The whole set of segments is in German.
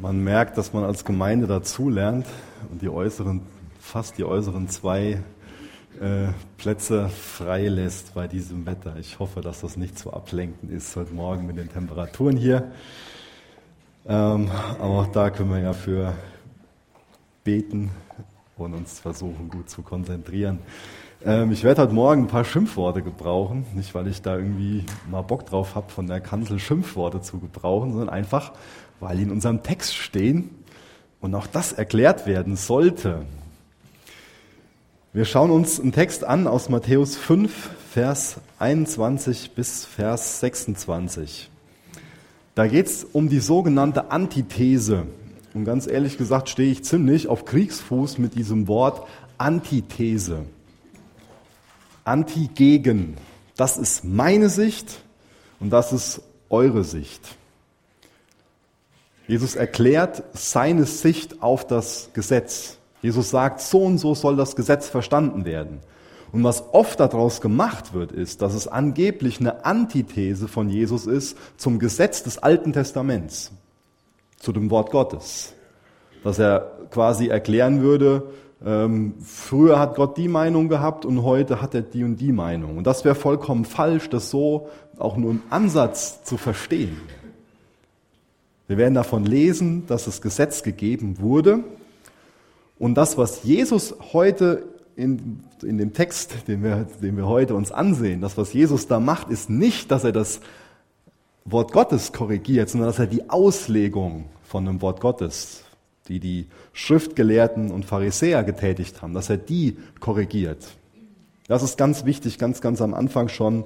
Man merkt, dass man als Gemeinde dazulernt und die äußeren, fast die äußeren zwei äh, Plätze frei lässt bei diesem Wetter. Ich hoffe, dass das nicht zu ablenkend ist heute Morgen mit den Temperaturen hier. Ähm, aber auch da können wir ja für beten und uns versuchen, gut zu konzentrieren. Ähm, ich werde heute Morgen ein paar Schimpfworte gebrauchen. Nicht, weil ich da irgendwie mal Bock drauf habe, von der Kanzel Schimpfworte zu gebrauchen, sondern einfach, weil die in unserem Text stehen und auch das erklärt werden sollte. Wir schauen uns einen Text an aus Matthäus 5, Vers 21 bis Vers 26. Da geht es um die sogenannte Antithese. Und ganz ehrlich gesagt stehe ich ziemlich auf Kriegsfuß mit diesem Wort Antithese. Anti-Gegen. Das ist meine Sicht und das ist eure Sicht. Jesus erklärt seine Sicht auf das Gesetz. Jesus sagt, so und so soll das Gesetz verstanden werden. Und was oft daraus gemacht wird, ist, dass es angeblich eine Antithese von Jesus ist zum Gesetz des Alten Testaments, zu dem Wort Gottes. Dass er quasi erklären würde, ähm, früher hat Gott die Meinung gehabt und heute hat er die und die Meinung. Und das wäre vollkommen falsch, das so auch nur im Ansatz zu verstehen. Wir werden davon lesen, dass das Gesetz gegeben wurde. Und das, was Jesus heute in, in dem Text, den wir, den wir heute uns ansehen, das, was Jesus da macht, ist nicht, dass er das Wort Gottes korrigiert, sondern dass er die Auslegung von dem Wort Gottes, die die Schriftgelehrten und Pharisäer getätigt haben, dass er die korrigiert. Das ist ganz wichtig, ganz, ganz am Anfang schon,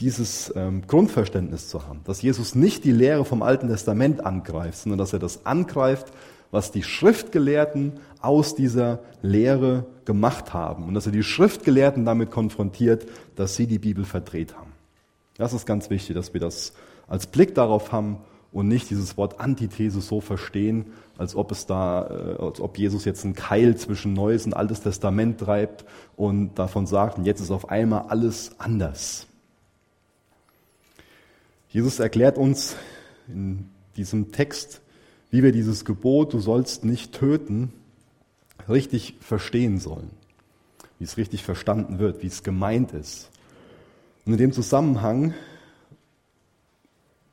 dieses ähm, Grundverständnis zu haben, dass Jesus nicht die Lehre vom Alten Testament angreift, sondern dass er das angreift, was die Schriftgelehrten aus dieser Lehre gemacht haben und dass er die Schriftgelehrten damit konfrontiert, dass sie die Bibel verdreht haben. Das ist ganz wichtig, dass wir das als Blick darauf haben und nicht dieses Wort Antithese so verstehen, als ob es da, äh, als ob Jesus jetzt einen Keil zwischen Neues und Altes Testament treibt und davon sagt, jetzt ist auf einmal alles anders. Jesus erklärt uns in diesem Text, wie wir dieses Gebot, du sollst nicht töten, richtig verstehen sollen. Wie es richtig verstanden wird, wie es gemeint ist. Und in dem Zusammenhang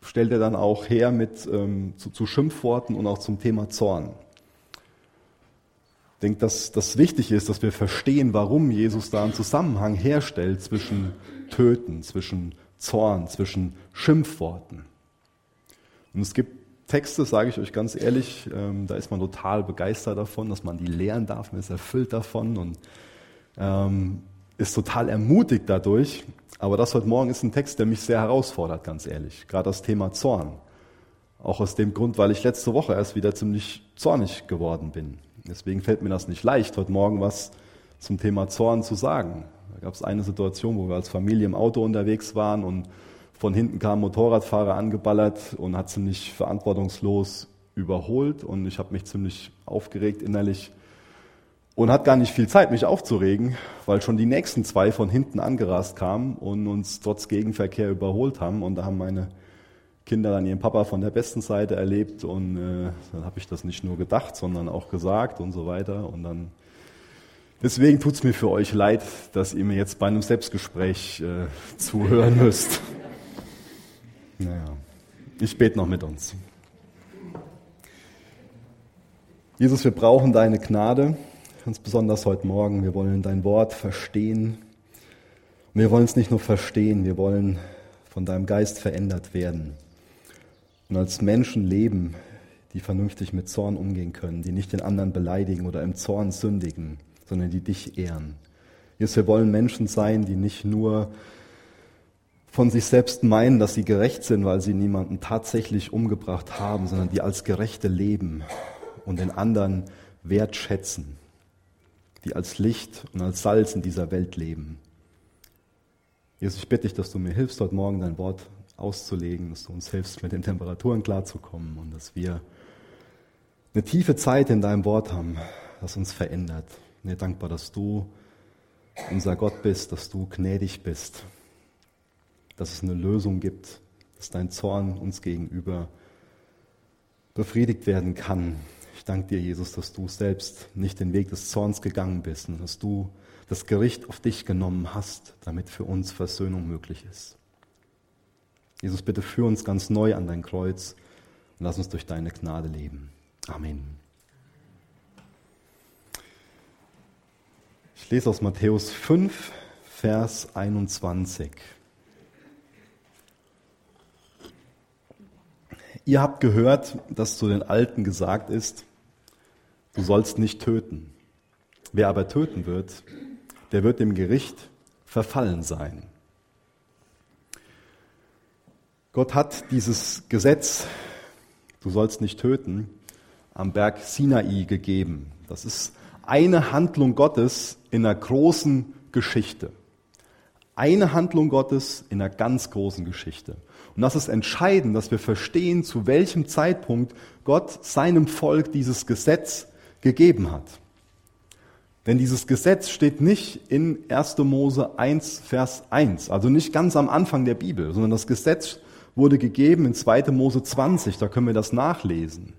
stellt er dann auch her mit ähm, zu, zu, Schimpfworten und auch zum Thema Zorn. Ich denke, dass das wichtig ist, dass wir verstehen, warum Jesus da einen Zusammenhang herstellt zwischen Töten, zwischen Zorn, zwischen Schimpfworten. Und es gibt Texte, sage ich euch ganz ehrlich, ähm, da ist man total begeistert davon, dass man die lehren darf, man ist erfüllt davon und ähm, ist total ermutigt dadurch. Aber das heute Morgen ist ein Text, der mich sehr herausfordert, ganz ehrlich. Gerade das Thema Zorn. Auch aus dem Grund, weil ich letzte Woche erst wieder ziemlich zornig geworden bin. Deswegen fällt mir das nicht leicht, heute Morgen was zum Thema Zorn zu sagen. Da gab es eine Situation, wo wir als Familie im Auto unterwegs waren und von hinten kam ein Motorradfahrer angeballert und hat ziemlich verantwortungslos überholt und ich habe mich ziemlich aufgeregt innerlich und hat gar nicht viel Zeit, mich aufzuregen, weil schon die nächsten zwei von hinten angerast kamen und uns trotz Gegenverkehr überholt haben und da haben meine Kinder dann ihren Papa von der besten Seite erlebt und äh, dann habe ich das nicht nur gedacht, sondern auch gesagt und so weiter und dann Deswegen tut es mir für euch leid, dass ihr mir jetzt bei einem Selbstgespräch äh, zuhören müsst. Naja, ich bete noch mit uns. Jesus, wir brauchen deine Gnade, ganz besonders heute Morgen. Wir wollen dein Wort verstehen. Und wir wollen es nicht nur verstehen, wir wollen von deinem Geist verändert werden und als Menschen leben, die vernünftig mit Zorn umgehen können, die nicht den anderen beleidigen oder im Zorn sündigen sondern die dich ehren. Jesus, wir wollen Menschen sein, die nicht nur von sich selbst meinen, dass sie gerecht sind, weil sie niemanden tatsächlich umgebracht haben, sondern die als Gerechte leben und den anderen wertschätzen, die als Licht und als Salz in dieser Welt leben. Jesus, ich bitte dich, dass du mir hilfst, heute Morgen dein Wort auszulegen, dass du uns hilfst, mit den Temperaturen klarzukommen und dass wir eine tiefe Zeit in deinem Wort haben, das uns verändert mir dankbar, dass du unser Gott bist, dass du gnädig bist, dass es eine Lösung gibt, dass dein Zorn uns gegenüber befriedigt werden kann. Ich danke dir, Jesus, dass du selbst nicht den Weg des Zorns gegangen bist und dass du das Gericht auf dich genommen hast, damit für uns Versöhnung möglich ist. Jesus, bitte führ uns ganz neu an dein Kreuz und lass uns durch deine Gnade leben. Amen. Ich lese aus Matthäus 5, Vers 21. Ihr habt gehört, dass zu den Alten gesagt ist, du sollst nicht töten. Wer aber töten wird, der wird dem Gericht verfallen sein. Gott hat dieses Gesetz, du sollst nicht töten, am Berg Sinai gegeben. Das ist eine Handlung Gottes in einer großen Geschichte. Eine Handlung Gottes in einer ganz großen Geschichte. Und das ist entscheidend, dass wir verstehen, zu welchem Zeitpunkt Gott seinem Volk dieses Gesetz gegeben hat. Denn dieses Gesetz steht nicht in 1. Mose 1, Vers 1, also nicht ganz am Anfang der Bibel, sondern das Gesetz wurde gegeben in 2. Mose 20, da können wir das nachlesen.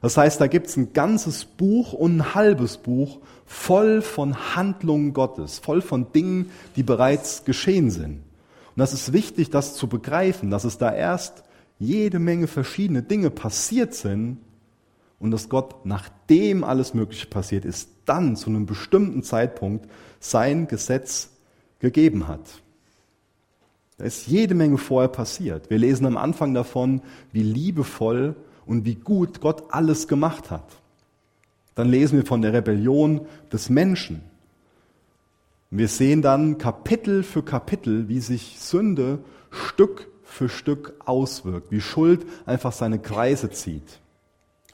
Das heißt, da gibt es ein ganzes Buch und ein halbes Buch voll von Handlungen Gottes, voll von Dingen, die bereits geschehen sind. Und das ist wichtig, das zu begreifen, dass es da erst jede Menge verschiedene Dinge passiert sind und dass Gott, nachdem alles Mögliche passiert ist, dann zu einem bestimmten Zeitpunkt sein Gesetz gegeben hat. Da ist jede Menge vorher passiert. Wir lesen am Anfang davon, wie liebevoll und wie gut Gott alles gemacht hat. Dann lesen wir von der Rebellion des Menschen. Wir sehen dann Kapitel für Kapitel, wie sich Sünde Stück für Stück auswirkt, wie Schuld einfach seine Kreise zieht.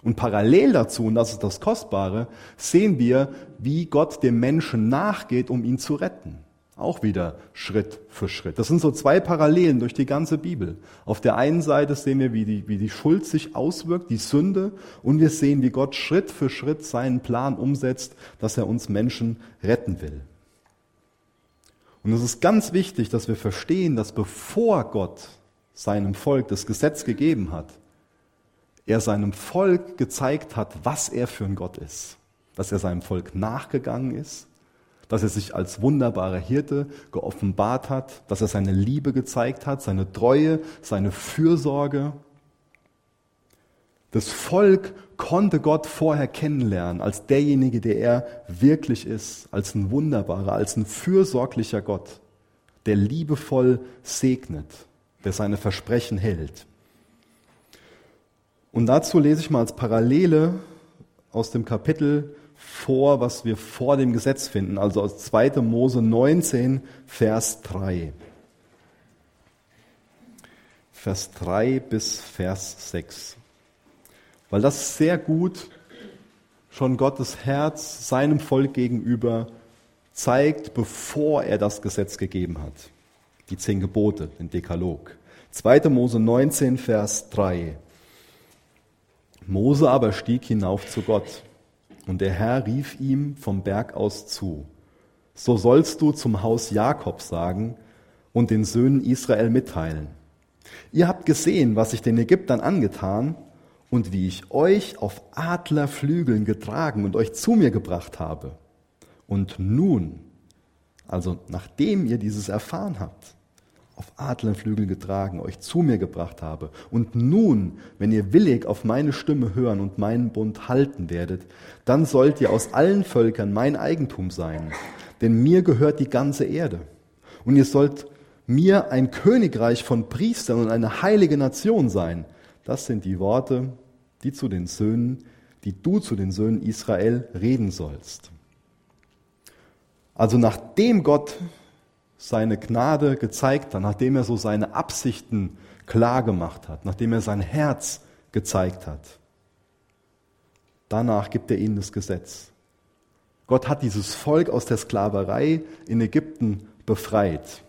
Und parallel dazu, und das ist das Kostbare, sehen wir, wie Gott dem Menschen nachgeht, um ihn zu retten. Auch wieder Schritt für Schritt. Das sind so zwei Parallelen durch die ganze Bibel. Auf der einen Seite sehen wir, wie die, wie die Schuld sich auswirkt, die Sünde, und wir sehen, wie Gott Schritt für Schritt seinen Plan umsetzt, dass er uns Menschen retten will. Und es ist ganz wichtig, dass wir verstehen, dass bevor Gott seinem Volk das Gesetz gegeben hat, er seinem Volk gezeigt hat, was er für ein Gott ist. Dass er seinem Volk nachgegangen ist, dass er sich als wunderbarer Hirte geoffenbart hat, dass er seine Liebe gezeigt hat, seine Treue, seine Fürsorge. Das Volk konnte Gott vorher kennenlernen als derjenige, der er wirklich ist, als ein wunderbarer, als ein fürsorglicher Gott, der liebevoll segnet, der seine Versprechen hält. Und dazu lese ich mal als Parallele aus dem Kapitel vor, was wir vor dem Gesetz finden, also aus 2. Mose 19, Vers 3. Vers 3 bis Vers 6. Weil das sehr gut schon Gottes Herz seinem Volk gegenüber zeigt, bevor er das Gesetz gegeben hat. Die zehn Gebote, den Dekalog. 2. Mose 19, Vers 3. Mose aber stieg hinauf zu Gott, und der Herr rief ihm vom Berg aus zu, so sollst du zum Haus Jakob sagen und den Söhnen Israel mitteilen. Ihr habt gesehen, was ich den Ägyptern angetan und wie ich euch auf Adlerflügeln getragen und euch zu mir gebracht habe. Und nun, also nachdem ihr dieses erfahren habt, auf Adlerflügel getragen, euch zu mir gebracht habe. Und nun, wenn ihr willig auf meine Stimme hören und meinen Bund halten werdet, dann sollt ihr aus allen Völkern mein Eigentum sein. Denn mir gehört die ganze Erde. Und ihr sollt mir ein Königreich von Priestern und eine heilige Nation sein. Das sind die Worte, die zu den Söhnen, die du zu den Söhnen Israel reden sollst. Also nachdem Gott seine Gnade gezeigt hat, nachdem er so seine Absichten klar gemacht hat, nachdem er sein Herz gezeigt hat. Danach gibt er ihnen das Gesetz. Gott hat dieses Volk aus der Sklaverei in Ägypten befreit.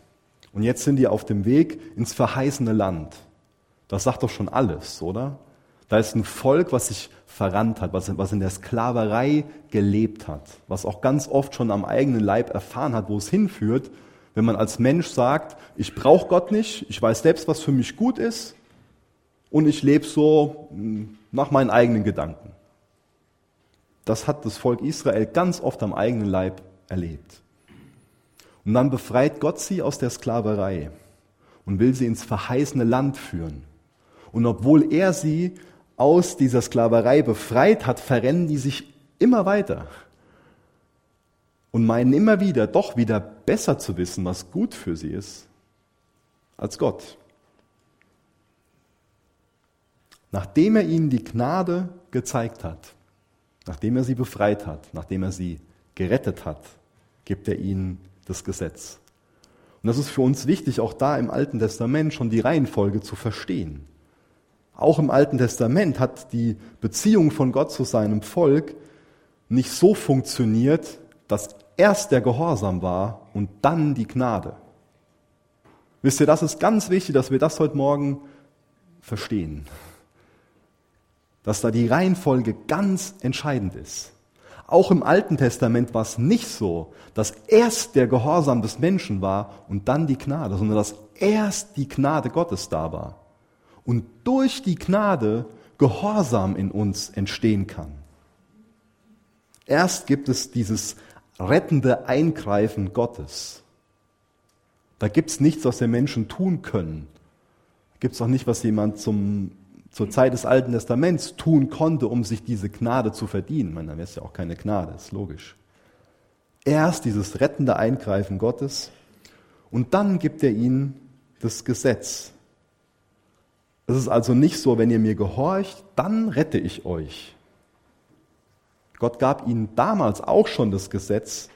Und jetzt sind die auf dem Weg ins verheißene Land. Das sagt doch schon alles, oder? Da ist ein Volk, was sich verrannt hat, was, was in der Sklaverei gelebt hat, was auch ganz oft schon am eigenen Leib erfahren hat, wo es hinführt wenn man als Mensch sagt, ich brauche Gott nicht, ich weiß selbst, was für mich gut ist und ich lebe so hm, nach meinen eigenen Gedanken. Das hat das Volk Israel ganz oft am eigenen Leib erlebt. Und dann befreit Gott sie aus der Sklaverei und will sie ins verheißene Land führen. Und obwohl er sie aus dieser Sklaverei befreit hat, verrennen die sich immer weiter und meinen immer wieder, doch wieder besser zu wissen, was gut für sie ist, als Gott. Nachdem er ihnen die Gnade gezeigt hat, nachdem er sie befreit hat, nachdem er sie gerettet hat, gibt er ihnen das Gesetz. Und das ist für uns wichtig, auch da im Alten Testament schon die Reihenfolge zu verstehen. Auch im Alten Testament hat die Beziehung von Gott zu seinem Volk nicht so funktioniert, dass erst der Gehorsam war und dann die Gnade. Wisst ihr, das ist ganz wichtig, dass wir das heute Morgen verstehen. Dass da die Reihenfolge ganz entscheidend ist. Auch im Alten Testament war es nicht so, dass erst der Gehorsam des Menschen war und dann die Gnade, sondern dass erst die Gnade Gottes da war. Und durch die Gnade Gehorsam in uns entstehen kann. Erst gibt es dieses rettende Eingreifen Gottes. Da gibt es nichts, was wir Menschen tun können. Gibt es auch nicht, was jemand zum zur Zeit des Alten Testaments tun konnte, um sich diese Gnade zu verdienen. Ich meine, dann wäre es ja auch keine Gnade, ist logisch. Erst dieses rettende Eingreifen Gottes und dann gibt er ihnen das Gesetz. Es ist also nicht so, wenn ihr mir gehorcht, dann rette ich euch. Gott gab ihnen damals auch schon das Gesetz,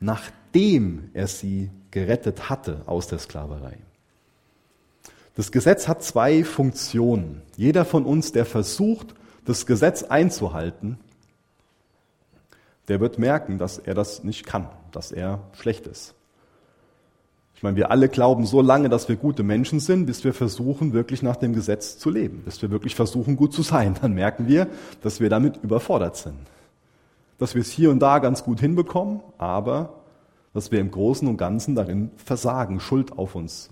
nachdem er sie gerettet hatte aus der Sklaverei. Das Gesetz hat zwei Funktionen. Jeder von uns, der versucht, das Gesetz einzuhalten, der wird merken, dass er das nicht kann, dass er schlecht ist. Ich meine, wir alle glauben so lange, dass wir gute Menschen sind, bis wir versuchen, wirklich nach dem Gesetz zu leben, bis wir wirklich versuchen, gut zu sein. Dann merken wir, dass wir damit überfordert sind. Dass wir es hier und da ganz gut hinbekommen, aber dass wir im Großen und Ganzen darin versagen, Schuld auf uns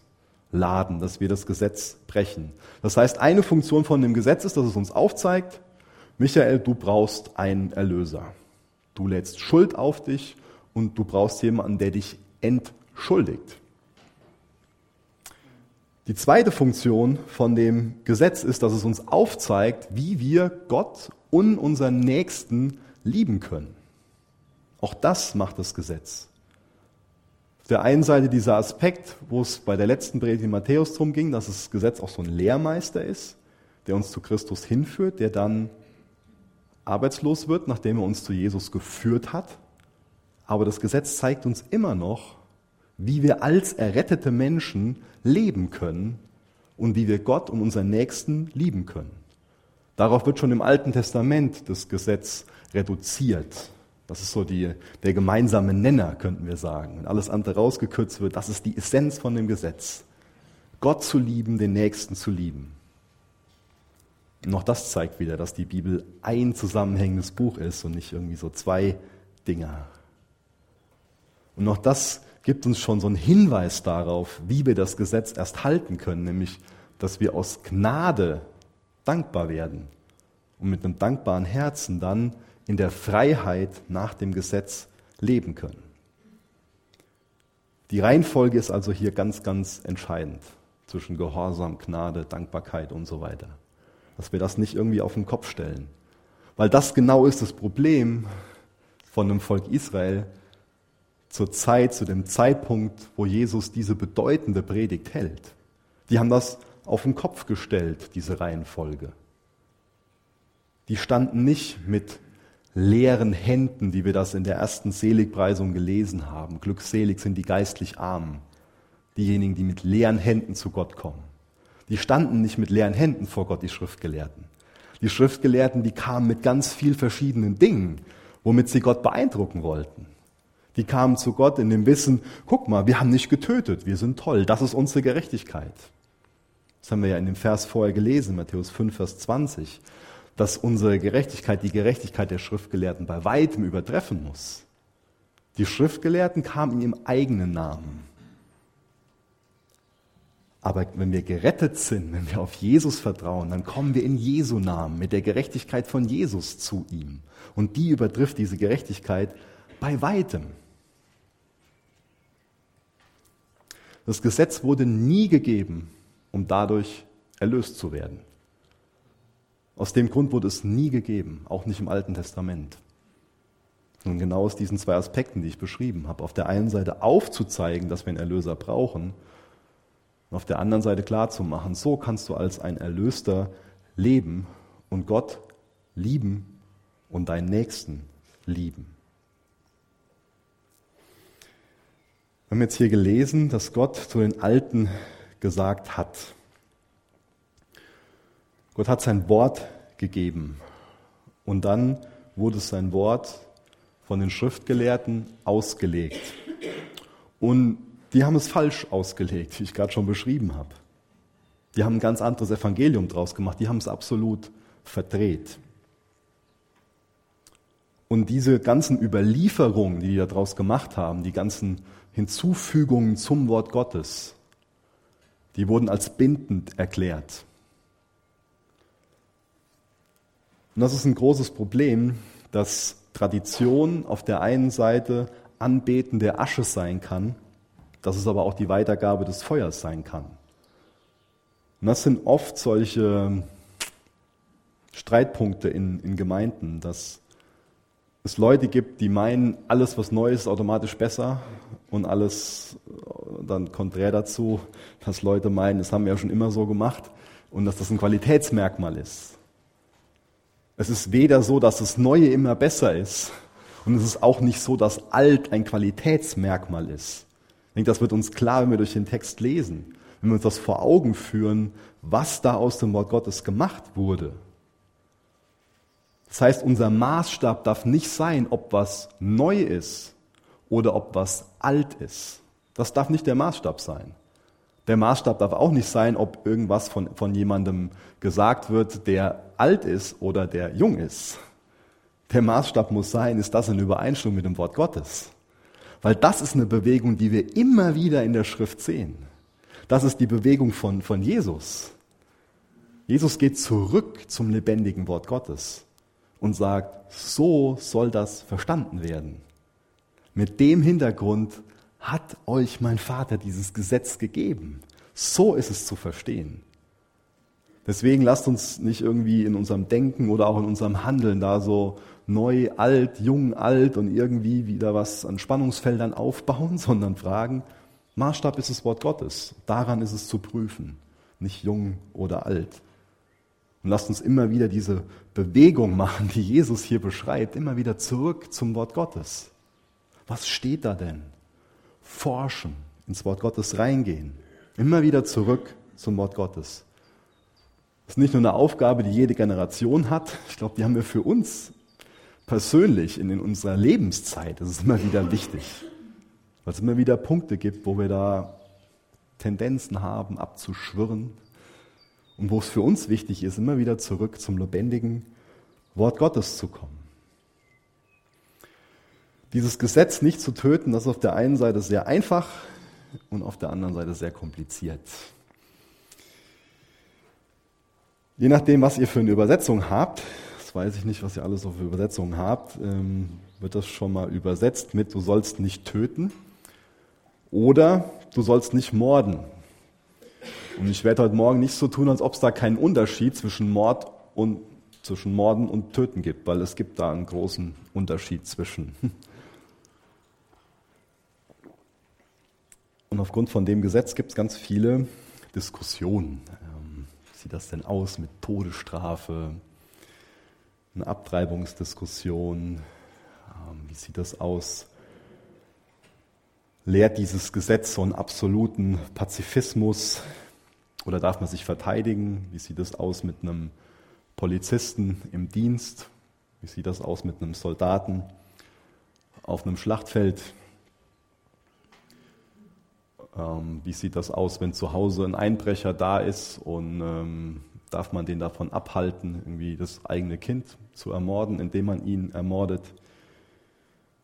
laden, dass wir das Gesetz brechen. Das heißt, eine Funktion von dem Gesetz ist, dass es uns aufzeigt, Michael, du brauchst einen Erlöser. Du lädst Schuld auf dich und du brauchst jemanden, der dich entschuldigt. Die zweite Funktion von dem Gesetz ist, dass es uns aufzeigt, wie wir Gott und unseren Nächsten lieben können. Auch das macht das Gesetz. Auf der einen Seite dieser Aspekt, wo es bei der letzten Predigt in Matthäus drum ging, dass das Gesetz auch so ein Lehrmeister ist, der uns zu Christus hinführt, der dann arbeitslos wird, nachdem er uns zu Jesus geführt hat. Aber das Gesetz zeigt uns immer noch, wie wir als errettete Menschen leben können und wie wir Gott und unseren Nächsten lieben können. Darauf wird schon im Alten Testament das Gesetz reduziert. Das ist so die, der gemeinsame Nenner, könnten wir sagen. Wenn alles andere rausgekürzt wird, das ist die Essenz von dem Gesetz. Gott zu lieben, den Nächsten zu lieben. Und auch das zeigt wieder, dass die Bibel ein zusammenhängendes Buch ist und nicht irgendwie so zwei Dinger. Und auch das gibt uns schon so einen Hinweis darauf, wie wir das Gesetz erst halten können, nämlich, dass wir aus Gnade dankbar werden und mit einem dankbaren Herzen dann in der Freiheit nach dem Gesetz leben können. Die Reihenfolge ist also hier ganz, ganz entscheidend zwischen Gehorsam, Gnade, Dankbarkeit und so weiter. Dass wir das nicht irgendwie auf den Kopf stellen. Weil das genau ist das Problem von dem Volk Israel zur Zeit, zu dem Zeitpunkt, wo Jesus diese bedeutende Predigt hält. Die haben das auf den Kopf gestellt, diese Reihenfolge. Die standen nicht mit leeren Händen, wie wir das in der ersten Seligpreisung gelesen haben. Glückselig sind die geistlich Armen, diejenigen, die mit leeren Händen zu Gott kommen. Die standen nicht mit leeren Händen vor Gott, die Schriftgelehrten. Die Schriftgelehrten, die kamen mit ganz viel verschiedenen Dingen, womit sie Gott beeindrucken wollten. Die kamen zu Gott in dem Wissen, guck mal, wir haben nicht getötet, wir sind toll, das ist unsere Gerechtigkeit. Das haben wir ja in dem Vers vorher gelesen, Matthäus 5, Vers 20 dass unsere Gerechtigkeit die Gerechtigkeit der Schriftgelehrten bei weitem übertreffen muss. Die Schriftgelehrten kamen in ihrem eigenen Namen. Aber wenn wir gerettet sind, wenn wir auf Jesus vertrauen, dann kommen wir in Jesu Namen mit der Gerechtigkeit von Jesus zu ihm. Und die übertrifft diese Gerechtigkeit bei weitem. Das Gesetz wurde nie gegeben, um dadurch erlöst zu werden. Aus dem Grund wurde es nie gegeben, auch nicht im Alten Testament. Und genau aus diesen zwei Aspekten, die ich beschrieben habe, auf der einen Seite aufzuzeigen, dass wir einen Erlöser brauchen, und auf der anderen Seite klarzumachen, so kannst du als ein Erlöster leben und Gott lieben und deinen Nächsten lieben. Wir haben jetzt hier gelesen, dass Gott zu den Alten gesagt hat. Gott hat sein Wort gegeben und dann wurde sein Wort von den Schriftgelehrten ausgelegt. Und die haben es falsch ausgelegt, wie ich gerade schon beschrieben habe. Die haben ein ganz anderes Evangelium draus gemacht, die haben es absolut verdreht. Und diese ganzen Überlieferungen, die die daraus gemacht haben, die ganzen Hinzufügungen zum Wort Gottes, die wurden als bindend erklärt. Und das ist ein großes Problem, dass Tradition auf der einen Seite Anbeten der Asche sein kann, dass es aber auch die Weitergabe des Feuers sein kann. Und das sind oft solche Streitpunkte in, in Gemeinden, dass es Leute gibt, die meinen, alles was neu ist, automatisch besser und alles dann konträr dazu, dass Leute meinen, das haben wir ja schon immer so gemacht und dass das ein Qualitätsmerkmal ist. Es ist weder so, dass das Neue immer besser ist und es ist auch nicht so, dass alt ein Qualitätsmerkmal ist. Ich denke, das wird uns klar, wenn wir durch den Text lesen, wenn wir uns das vor Augen führen, was da aus dem Wort Gottes gemacht wurde. Das heißt, unser Maßstab darf nicht sein, ob was neu ist oder ob was alt ist. Das darf nicht der Maßstab sein. Der Maßstab darf auch nicht sein, ob irgendwas von, von jemandem gesagt wird, der alt ist oder der jung ist. Der Maßstab muss sein, ist das in Übereinstimmung mit dem Wort Gottes. Weil das ist eine Bewegung, die wir immer wieder in der Schrift sehen. Das ist die Bewegung von, von Jesus. Jesus geht zurück zum lebendigen Wort Gottes und sagt, so soll das verstanden werden. Mit dem Hintergrund hat euch mein Vater dieses Gesetz gegeben. So ist es zu verstehen. Deswegen lasst uns nicht irgendwie in unserem Denken oder auch in unserem Handeln da so neu, alt, jung, alt und irgendwie wieder was an Spannungsfeldern aufbauen, sondern fragen, Maßstab ist das Wort Gottes. Daran ist es zu prüfen, nicht jung oder alt. Und lasst uns immer wieder diese Bewegung machen, die Jesus hier beschreibt, immer wieder zurück zum Wort Gottes. Was steht da denn? Forschen, ins Wort Gottes reingehen, immer wieder zurück zum Wort Gottes. Das ist nicht nur eine Aufgabe, die jede Generation hat. Ich glaube, die haben wir für uns persönlich in unserer Lebenszeit. Das ist immer wieder wichtig, weil es immer wieder Punkte gibt, wo wir da Tendenzen haben, abzuschwirren. Und wo es für uns wichtig ist, immer wieder zurück zum lebendigen Wort Gottes zu kommen. Dieses Gesetz nicht zu töten, das ist auf der einen Seite sehr einfach und auf der anderen Seite sehr kompliziert. Je nachdem, was ihr für eine Übersetzung habt, das weiß ich nicht, was ihr alles so für Übersetzungen habt, ähm, wird das schon mal übersetzt mit, du sollst nicht töten oder du sollst nicht morden. Und ich werde heute Morgen nicht so tun, als ob es da keinen Unterschied zwischen Mord und zwischen Morden und Töten gibt, weil es gibt da einen großen Unterschied zwischen. Und aufgrund von dem Gesetz gibt es ganz viele Diskussionen sieht das denn aus mit Todesstrafe, eine Abtreibungsdiskussion? Ähm, wie sieht das aus? Lehrt dieses Gesetz so einen absoluten Pazifismus oder darf man sich verteidigen? Wie sieht das aus mit einem Polizisten im Dienst? Wie sieht das aus mit einem Soldaten auf einem Schlachtfeld? Ähm, wie sieht das aus, wenn zu Hause ein Einbrecher da ist und ähm, darf man den davon abhalten, irgendwie das eigene Kind zu ermorden, indem man ihn ermordet?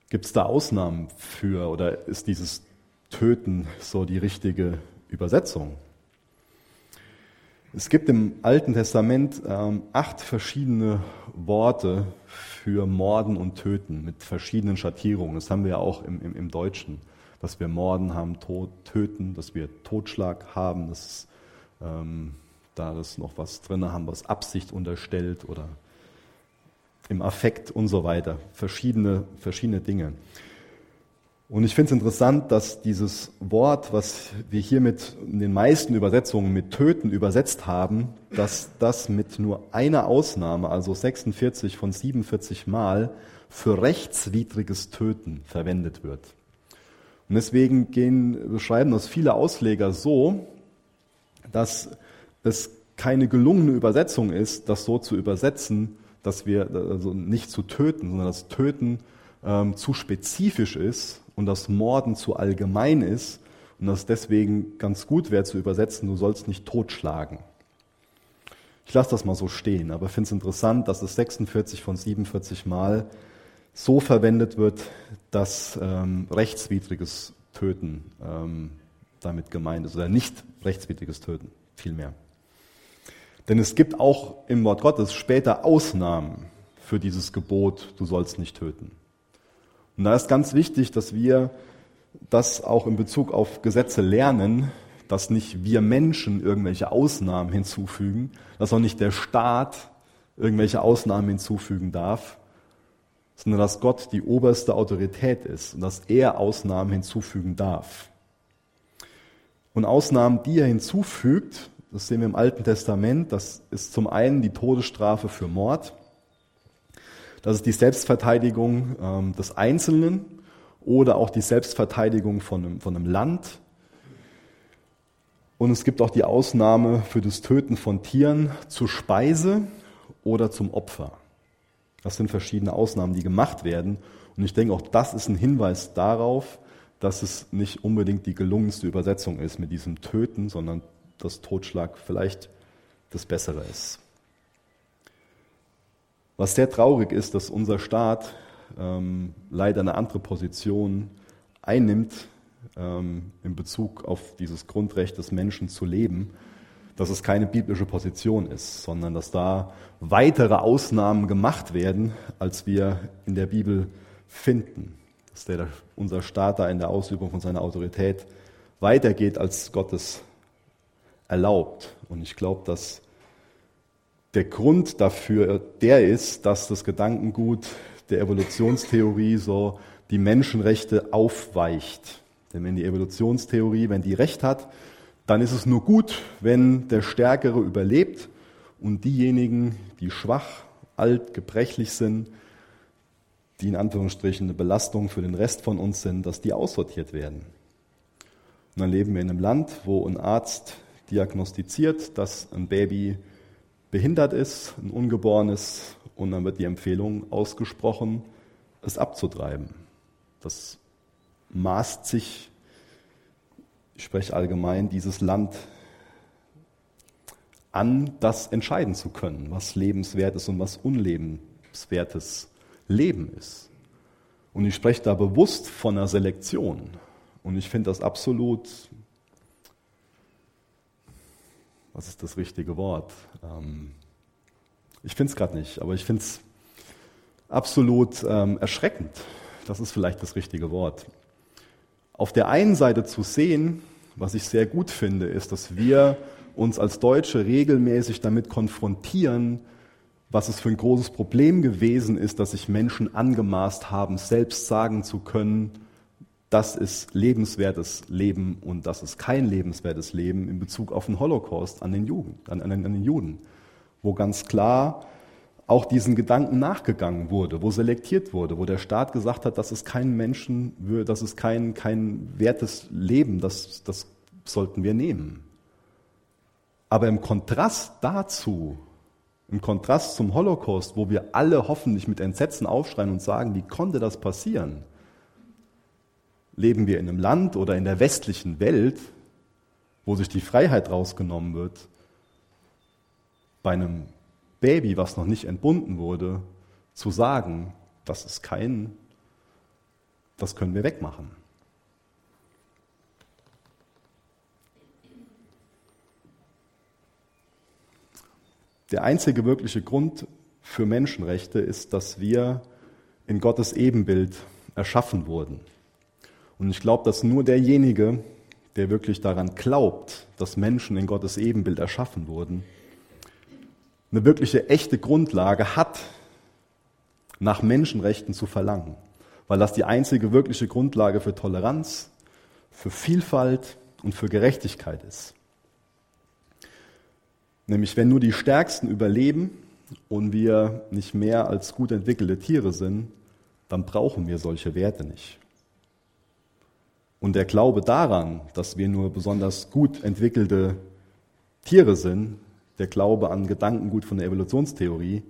Gibt es da Ausnahmen für oder ist dieses Töten so die richtige Übersetzung? Es gibt im Alten Testament ähm, acht verschiedene Worte für Morden und Töten mit verschiedenen Schattierungen. Das haben wir ja auch im, im, im Deutschen, dass wir Morden haben, Tod, Töten, dass wir Totschlag haben, dass ähm, da das noch was drin haben, was Absicht unterstellt oder im Affekt und so weiter. Verschiedene, verschiedene Dinge. Und ich finde es interessant, dass dieses Wort, was wir hier mit in den meisten Übersetzungen mit töten übersetzt haben, dass das mit nur einer Ausnahme, also 46 von 47 Mal, für rechtswidriges Töten verwendet wird. Und deswegen gehen, beschreiben das viele Ausleger so, dass es keine gelungene Übersetzung ist, das so zu übersetzen, dass wir also nicht zu töten, sondern das Töten ähm, zu spezifisch ist und das Morden zu allgemein ist und das deswegen ganz gut wäre zu übersetzen, du sollst nicht totschlagen. Ich lasse das mal so stehen, aber finde es interessant, dass es 46 von 47 Mal so verwendet wird, dass ähm, rechtswidriges Töten ähm, damit gemeint ist, oder nicht rechtswidriges Töten, vielmehr. Denn es gibt auch im Wort Gottes später Ausnahmen für dieses Gebot, du sollst nicht töten. Und da ist ganz wichtig, dass wir das auch in Bezug auf Gesetze lernen, dass nicht wir Menschen irgendwelche Ausnahmen hinzufügen, dass auch nicht der Staat irgendwelche Ausnahmen hinzufügen darf, sondern dass Gott die oberste Autorität ist und dass er Ausnahmen hinzufügen darf. Und Ausnahmen, die er hinzufügt, das sehen wir im Alten Testament. Das ist zum einen die Todesstrafe für Mord. Das ist die Selbstverteidigung ähm, des Einzelnen oder auch die Selbstverteidigung von einem, von einem Land. Und es gibt auch die Ausnahme für das Töten von Tieren zur Speise oder zum Opfer. Das sind verschiedene Ausnahmen, die gemacht werden. Und ich denke, auch das ist ein Hinweis darauf, dass es nicht unbedingt die gelungenste Übersetzung ist mit diesem Töten, sondern dass Totschlag vielleicht das Bessere ist. Was sehr traurig ist, dass unser Staat ähm, leider eine andere Position einnimmt ähm, in Bezug auf dieses Grundrecht des Menschen zu leben, dass es keine biblische Position ist, sondern dass da weitere Ausnahmen gemacht werden, als wir in der Bibel finden. Dass der, unser Staat da in der Ausübung von seiner Autorität weitergeht als Gottes erlaubt. Und ich glaube, dass der Grund dafür der ist, dass das Gedankengut der Evolutionstheorie so die Menschenrechte aufweicht. Denn wenn die Evolutionstheorie, wenn die Recht hat, dann ist es nur gut, wenn der Stärkere überlebt und diejenigen, die schwach, alt, gebrechlich sind, die in Anführungsstrichen eine Belastung für den Rest von uns sind, dass die aussortiert werden. Und dann leben wir in einem Land, wo ein Arzt diagnostiziert, dass ein Baby behindert ist, ein Ungeborenes, und dann wird die Empfehlung ausgesprochen, es abzutreiben. Das maßt sich, ich spreche allgemein, dieses Land an, das entscheiden zu können, was lebenswertes und was unlebenswertes Leben ist. Und ich spreche da bewusst von einer Selektion. Und ich finde das absolut was ist das richtige Wort? Ähm, ich finde es gerade nicht, aber ich finde es absolut ähm, erschreckend. Das ist vielleicht das richtige Wort. Auf der einen Seite zu sehen, was ich sehr gut finde, ist, dass wir uns als Deutsche regelmäßig damit konfrontieren, was es für ein großes Problem gewesen ist, dass sich Menschen angemaßt haben, selbst sagen zu können, das ist lebenswertes Leben und das ist kein lebenswertes Leben in Bezug auf den Holocaust an den, Juden, an, an, an den Juden, wo ganz klar auch diesen Gedanken nachgegangen wurde, wo selektiert wurde, wo der Staat gesagt hat, das ist kein Menschen, das ist kein, kein wertes Leben, das, das sollten wir nehmen. Aber im Kontrast dazu, im Kontrast zum Holocaust, wo wir alle hoffentlich mit Entsetzen aufschreien und sagen, wie konnte das passieren? Leben wir in einem Land oder in der westlichen Welt, wo sich die Freiheit rausgenommen wird, bei einem Baby, was noch nicht entbunden wurde, zu sagen, das ist kein, das können wir wegmachen. Der einzige wirkliche Grund für Menschenrechte ist, dass wir in Gottes Ebenbild erschaffen wurden. Und ich glaube, dass nur derjenige, der wirklich daran glaubt, dass Menschen in Gottes Ebenbild erschaffen wurden, eine wirkliche echte Grundlage hat, nach Menschenrechten zu verlangen, weil das die einzige wirkliche Grundlage für Toleranz, für Vielfalt und für Gerechtigkeit ist. Nämlich wenn nur die Stärksten überleben und wir nicht mehr als gut entwickelte Tiere sind, dann brauchen wir solche Werte nicht. Und der Glaube daran, dass wir nur besonders gut entwickelte Tiere sind, der Glaube an Gedankengut von der Evolutionstheorie,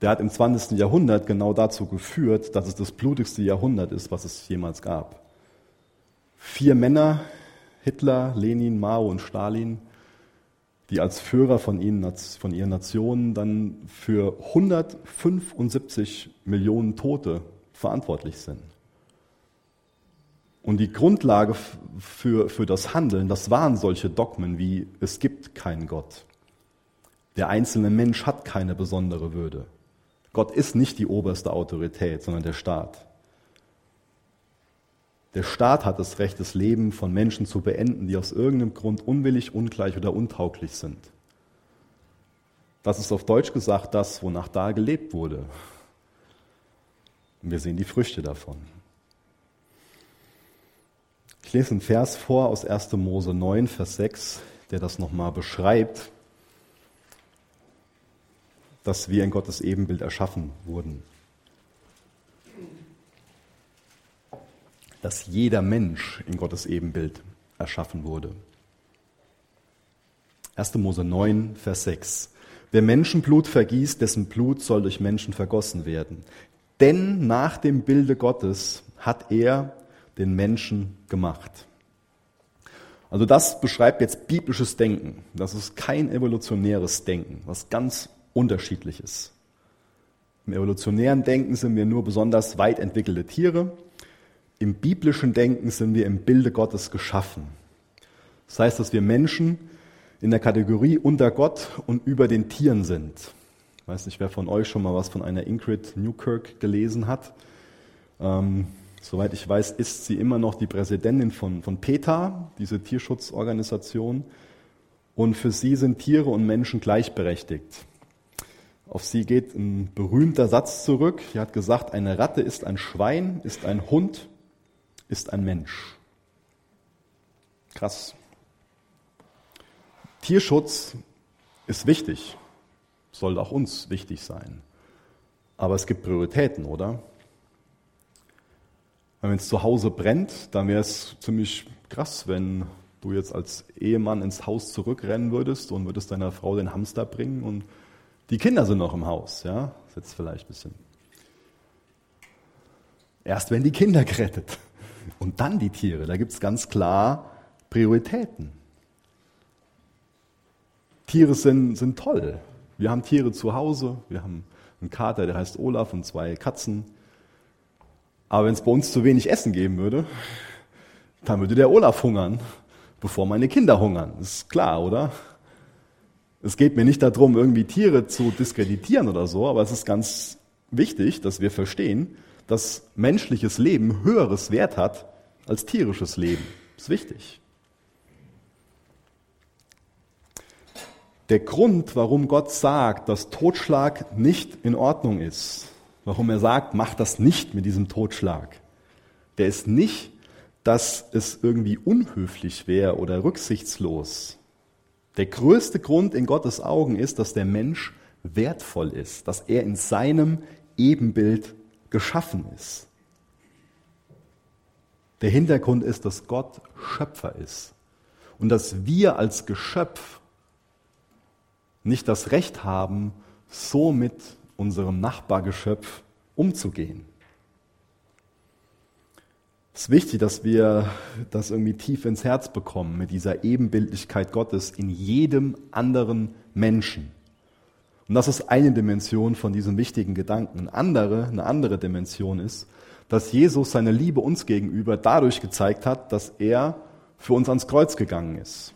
der hat im 20. Jahrhundert genau dazu geführt, dass es das blutigste Jahrhundert ist, was es jemals gab. Vier Männer, Hitler, Lenin, Mao und Stalin, die als Führer von, ihnen, von ihren Nationen dann für 175 Millionen Tote verantwortlich sind. Und die Grundlage für, für das Handeln, das waren solche Dogmen wie es gibt keinen Gott. Der einzelne Mensch hat keine besondere Würde. Gott ist nicht die oberste Autorität, sondern der Staat. Der Staat hat das Recht, das Leben von Menschen zu beenden, die aus irgendeinem Grund unwillig, ungleich oder untauglich sind. Das ist auf Deutsch gesagt das, wonach da gelebt wurde. Und wir sehen die Früchte davon. Ich lese einen Vers vor aus 1. Mose 9, Vers 6, der das nochmal beschreibt, dass wir in Gottes Ebenbild erschaffen wurden. Dass jeder Mensch in Gottes Ebenbild erschaffen wurde. 1. Mose 9, Vers 6. Wer Menschenblut vergießt, dessen Blut soll durch Menschen vergossen werden. Denn nach dem Bilde Gottes hat er den Menschen gemacht. Also das beschreibt jetzt biblisches Denken. Das ist kein evolutionäres Denken, was ganz unterschiedlich ist. Im evolutionären Denken sind wir nur besonders weit entwickelte Tiere. Im biblischen Denken sind wir im Bilde Gottes geschaffen. Das heißt, dass wir Menschen in der Kategorie unter Gott und über den Tieren sind. Ich weiß nicht, wer von euch schon mal was von einer Ingrid Newkirk gelesen hat. Ähm, soweit ich weiß, ist sie immer noch die Präsidentin von, von PETA, diese Tierschutzorganisation. Und für sie sind Tiere und Menschen gleichberechtigt. Auf sie geht ein berühmter Satz zurück. Sie hat gesagt, eine Ratte ist ein Schwein, ist ein Hund, ist ein Mensch. Krass. Tierschutz ist wichtig, soll auch uns wichtig sein. Aber es gibt Prioritäten, oder? Wenn es zu Hause brennt, dann wäre es ziemlich krass, wenn du jetzt als Ehemann ins Haus zurückrennen würdest und würdest deiner Frau den Hamster bringen und die Kinder sind noch im Haus. Ja, das ist jetzt vielleicht ein bisschen. Erst wenn die Kinder gerettet und dann die Tiere. Da gibt es ganz klar Prioritäten. Tiere sind, sind toll. Wir haben Tiere zu Hause. Wir haben einen Kater, der heißt Olaf und zwei Katzen. Aber wenn es bei uns zu wenig Essen geben würde, dann würde der Olaf hungern, bevor meine Kinder hungern. Ist klar, oder? Es geht mir nicht darum, irgendwie Tiere zu diskreditieren oder so, aber es ist ganz wichtig, dass wir verstehen, dass menschliches Leben höheres Wert hat als tierisches Leben. Ist wichtig. Der Grund, warum Gott sagt, dass Totschlag nicht in Ordnung ist, warum er sagt, mach das nicht mit diesem Totschlag. Der ist nicht, dass es irgendwie unhöflich wäre oder rücksichtslos. Der größte Grund in Gottes Augen ist, dass der Mensch wertvoll ist, dass er in seinem Ebenbild geschaffen ist. Der Hintergrund ist, dass Gott Schöpfer ist und dass wir als Geschöpf nicht das Recht haben, so mit unserem Nachbargeschöpf umzugehen. Es ist wichtig, dass wir das irgendwie tief ins Herz bekommen mit dieser Ebenbildlichkeit Gottes in jedem anderen Menschen. Und das ist eine Dimension von diesem wichtigen Gedanken. Andere, eine andere Dimension ist, dass Jesus seine Liebe uns gegenüber dadurch gezeigt hat, dass er für uns ans Kreuz gegangen ist.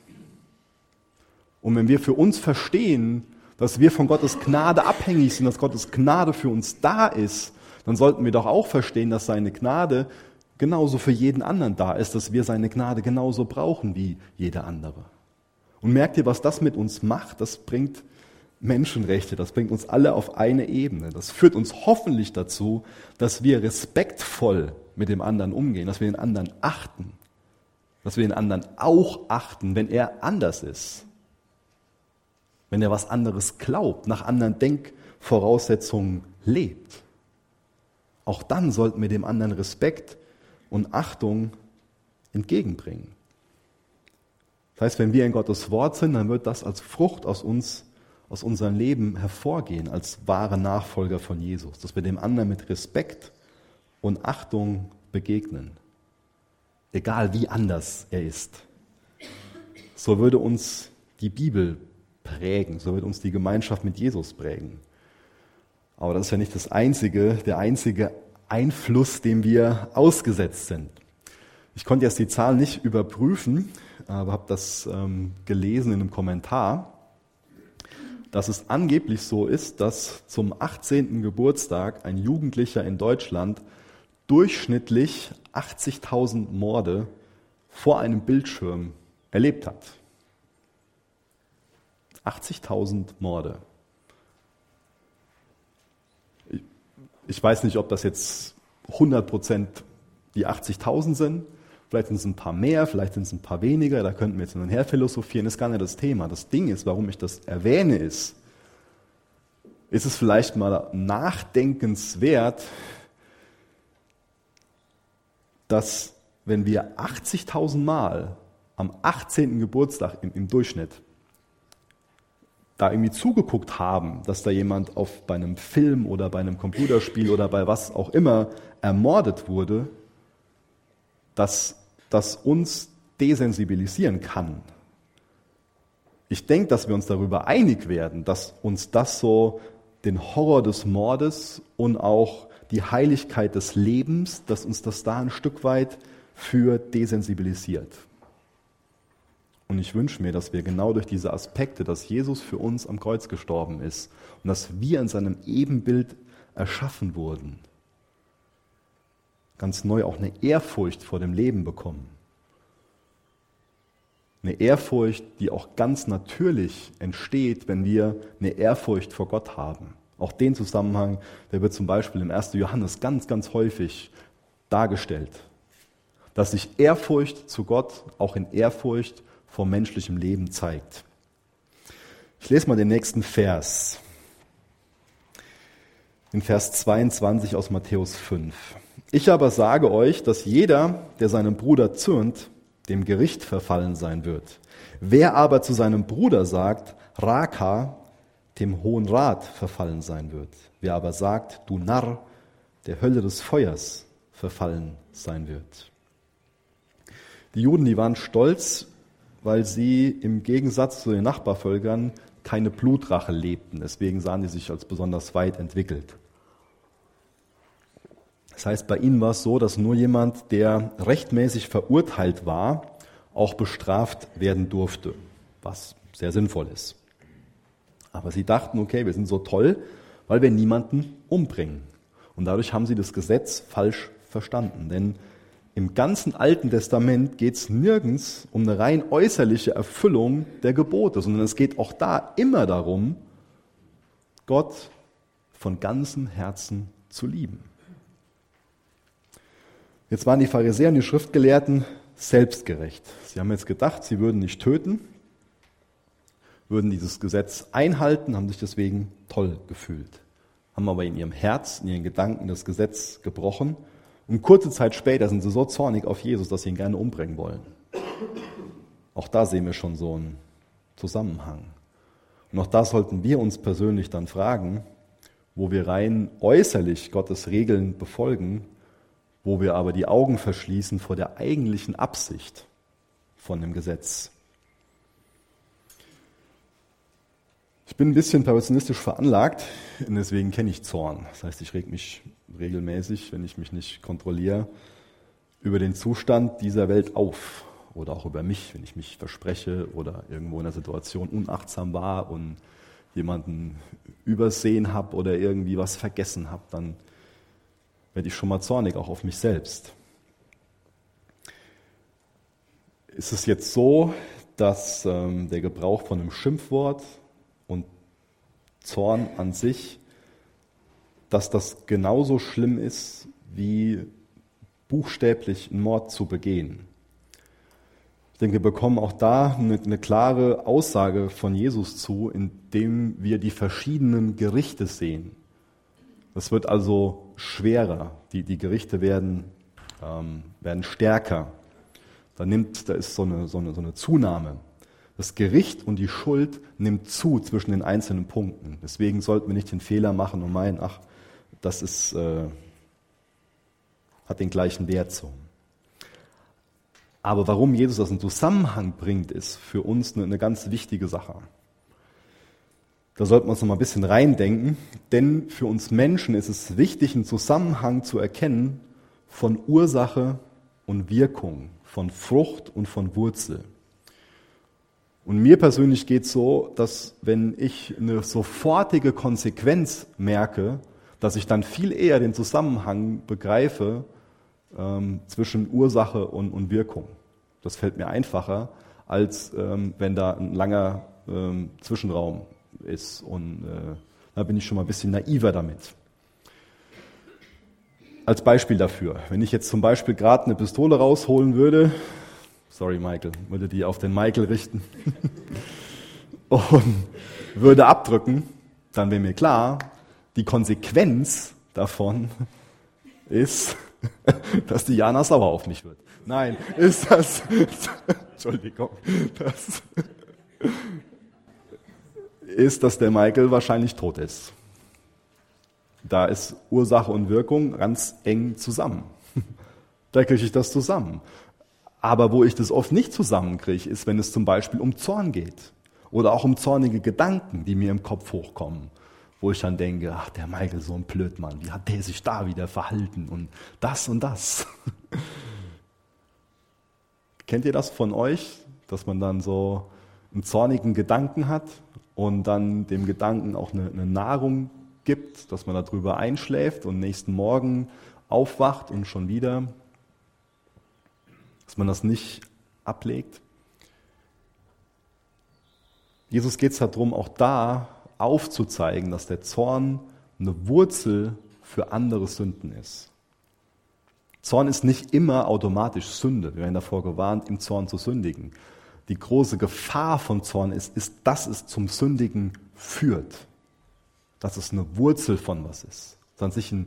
Und wenn wir für uns verstehen, dass wir von Gottes Gnade abhängig sind, dass Gottes Gnade für uns da ist, dann sollten wir doch auch verstehen, dass seine Gnade genauso für jeden anderen da ist, dass wir seine Gnade genauso brauchen wie jeder andere. Und merkt ihr, was das mit uns macht? Das bringt Menschenrechte, das bringt uns alle auf eine Ebene. Das führt uns hoffentlich dazu, dass wir respektvoll mit dem anderen umgehen, dass wir den anderen achten, dass wir den anderen auch achten, wenn er anders ist, wenn er was anderes glaubt, nach anderen Denkvoraussetzungen lebt. Auch dann sollten wir dem anderen Respekt und Achtung entgegenbringen. Das heißt, wenn wir in Gottes Wort sind, dann wird das als Frucht aus uns, aus unserem Leben hervorgehen, als wahre Nachfolger von Jesus, dass wir dem anderen mit Respekt und Achtung begegnen, egal wie anders er ist. So würde uns die Bibel prägen, so wird uns die Gemeinschaft mit Jesus prägen. Aber das ist ja nicht das einzige, der einzige Einfluss, dem wir ausgesetzt sind. Ich konnte jetzt die Zahl nicht überprüfen, aber habe das ähm, gelesen in einem Kommentar, dass es angeblich so ist, dass zum 18. Geburtstag ein Jugendlicher in Deutschland durchschnittlich 80.000 Morde vor einem Bildschirm erlebt hat. 80.000 Morde. Ich, weiß nicht, ob das jetzt 100 Prozent die 80.000 sind. Vielleicht sind es ein paar mehr, vielleicht sind es ein paar weniger, da könnten wir jetzt hin und her philosophieren, das ist gar nicht das Thema. Das Ding ist, warum ich das erwähne, ist, ist es vielleicht mal nachdenkenswert, dass wenn wir 80.000 Mal am 18. Geburtstag im, im, Durchschnitt da irgendwie zugeguckt haben, dass da jemand auf, bei einem Film oder bei einem Computerspiel oder bei was auch immer ermordet wurde, dass das uns desensibilisieren kann. Ich denke, dass wir uns darüber einig werden, dass uns das so den Horror des Mordes und auch die Heiligkeit des Lebens, dass uns das da ein Stück weit für desensibilisiert. Und ich wünsche mir, dass wir genau durch diese Aspekte, dass Jesus für uns am Kreuz gestorben ist und dass wir in seinem Ebenbild erschaffen wurden, ganz neu auch eine Ehrfurcht vor dem Leben bekommen. Eine Ehrfurcht, die auch ganz natürlich entsteht, wenn wir eine Ehrfurcht vor Gott haben. Auch den Zusammenhang, der wird zum Beispiel im 1. Johannes ganz, ganz häufig dargestellt. Dass sich Ehrfurcht zu Gott auch in Ehrfurcht vor menschlichem Leben zeigt. Ich lese mal den nächsten Vers. In Vers 22 aus Matthäus 5. Ich aber sage euch, dass jeder, der seinem Bruder zürnt, dem Gericht verfallen sein wird. Wer aber zu seinem Bruder sagt, Raka, dem Hohen Rat verfallen sein wird. Wer aber sagt, du Narr, der Hölle des Feuers verfallen sein wird. Die Juden, die waren stolz, weil sie im Gegensatz zu den Nachbarvölkern keine Blutrache lebten. Deswegen sahen sie sich als besonders weit entwickelt. Das heißt, bei ihnen war es so, dass nur jemand, der rechtmäßig verurteilt war, auch bestraft werden durfte, was sehr sinnvoll ist. Aber sie dachten, okay, wir sind so toll, weil wir niemanden umbringen. Und dadurch haben sie das Gesetz falsch verstanden. Denn im ganzen Alten Testament geht es nirgends um eine rein äußerliche Erfüllung der Gebote, sondern es geht auch da immer darum, Gott von ganzem Herzen zu lieben. Jetzt waren die Pharisäer und die Schriftgelehrten selbstgerecht. Sie haben jetzt gedacht, sie würden nicht töten, würden dieses Gesetz einhalten, haben sich deswegen toll gefühlt, haben aber in ihrem Herz, in ihren Gedanken das Gesetz gebrochen und kurze Zeit später sind sie so zornig auf Jesus, dass sie ihn gerne umbringen wollen. Auch da sehen wir schon so einen Zusammenhang. Und auch da sollten wir uns persönlich dann fragen, wo wir rein äußerlich Gottes Regeln befolgen, wo wir aber die Augen verschließen vor der eigentlichen Absicht von dem Gesetz. Ich bin ein bisschen perfektionistisch veranlagt deswegen kenne ich Zorn. Das heißt, ich reg mich regelmäßig, wenn ich mich nicht kontrolliere, über den Zustand dieser Welt auf oder auch über mich, wenn ich mich verspreche oder irgendwo in einer Situation unachtsam war und jemanden übersehen habe oder irgendwie was vergessen habe, dann werde ich schon mal zornig, auch auf mich selbst. Ist es jetzt so, dass ähm, der Gebrauch von einem Schimpfwort und Zorn an sich, dass das genauso schlimm ist, wie buchstäblich einen Mord zu begehen? Ich denke, wir bekommen auch da eine, eine klare Aussage von Jesus zu, indem wir die verschiedenen Gerichte sehen. Es wird also schwerer, die, die Gerichte werden, ähm, werden stärker. Da, nimmt, da ist so eine, so, eine, so eine Zunahme. Das Gericht und die Schuld nimmt zu zwischen den einzelnen Punkten. Deswegen sollten wir nicht den Fehler machen und meinen, ach, das ist, äh, hat den gleichen Wert so. Aber warum Jesus das in Zusammenhang bringt, ist für uns eine, eine ganz wichtige Sache. Da sollten wir uns noch mal ein bisschen reindenken, denn für uns Menschen ist es wichtig, einen Zusammenhang zu erkennen von Ursache und Wirkung, von Frucht und von Wurzel. Und mir persönlich geht es so, dass wenn ich eine sofortige Konsequenz merke, dass ich dann viel eher den Zusammenhang begreife ähm, zwischen Ursache und, und, Wirkung. Das fällt mir einfacher, als ähm, wenn da ein langer ähm, Zwischenraum ist. Und äh, da bin ich schon mal ein bisschen naiver damit. Als Beispiel dafür, wenn ich jetzt zum Beispiel gerade eine Pistole rausholen würde, sorry Michael, würde die auf den Michael richten und würde abdrücken, dann wäre mir klar, die Konsequenz davon ist, dass die Jana sauer auf mich wird. Nein, ist das, Entschuldigung, das ist, dass der Michael wahrscheinlich tot ist. Da ist Ursache und Wirkung ganz eng zusammen. Da kriege ich das zusammen. Aber wo ich das oft nicht zusammenkriege, ist, wenn es zum Beispiel um Zorn geht. Oder auch um zornige Gedanken, die mir im Kopf hochkommen. Wo ich dann denke, ach, der Michael, so ein Blödmann, wie hat der sich da wieder verhalten und das und das. Kennt ihr das von euch, dass man dann so einen zornigen Gedanken hat und dann dem Gedanken auch eine, eine Nahrung gibt, dass man darüber einschläft und nächsten Morgen aufwacht und schon wieder, dass man das nicht ablegt. Jesus geht es darum, auch da aufzuzeigen, dass der Zorn eine Wurzel für andere Sünden ist. Zorn ist nicht immer automatisch Sünde. Wir werden davor gewarnt, im Zorn zu sündigen. Die große Gefahr von Zorn ist, ist, dass es zum Sündigen führt dass es eine Wurzel von was ist. Das ist an sich ein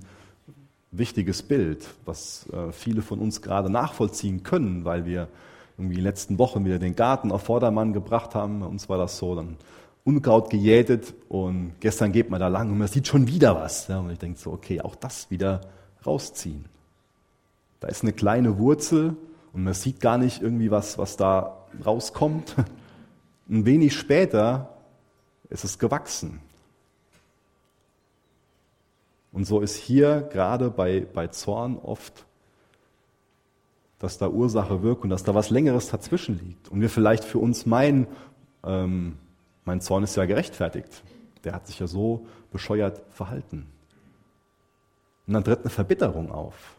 wichtiges Bild, was äh, viele von uns gerade nachvollziehen können, weil wir irgendwie in den letzten Wochen wieder den Garten auf Vordermann gebracht haben. Bei uns war das so, dann Unkraut gejätet und gestern geht man da lang und man sieht schon wieder was. und ich denke so, okay, auch das wieder rausziehen. Da ist eine kleine Wurzel und man sieht gar nicht irgendwie was, was da rauskommt. Ein wenig später ist es gewachsen. Und so ist hier gerade bei, bei Zorn oft, dass da Ursache wirkt und dass da was Längeres dazwischen liegt. Und wir vielleicht für uns meinen, ähm, mein Zorn ist ja gerechtfertigt. Der hat sich ja so bescheuert verhalten. Und dann tritt eine Verbitterung auf.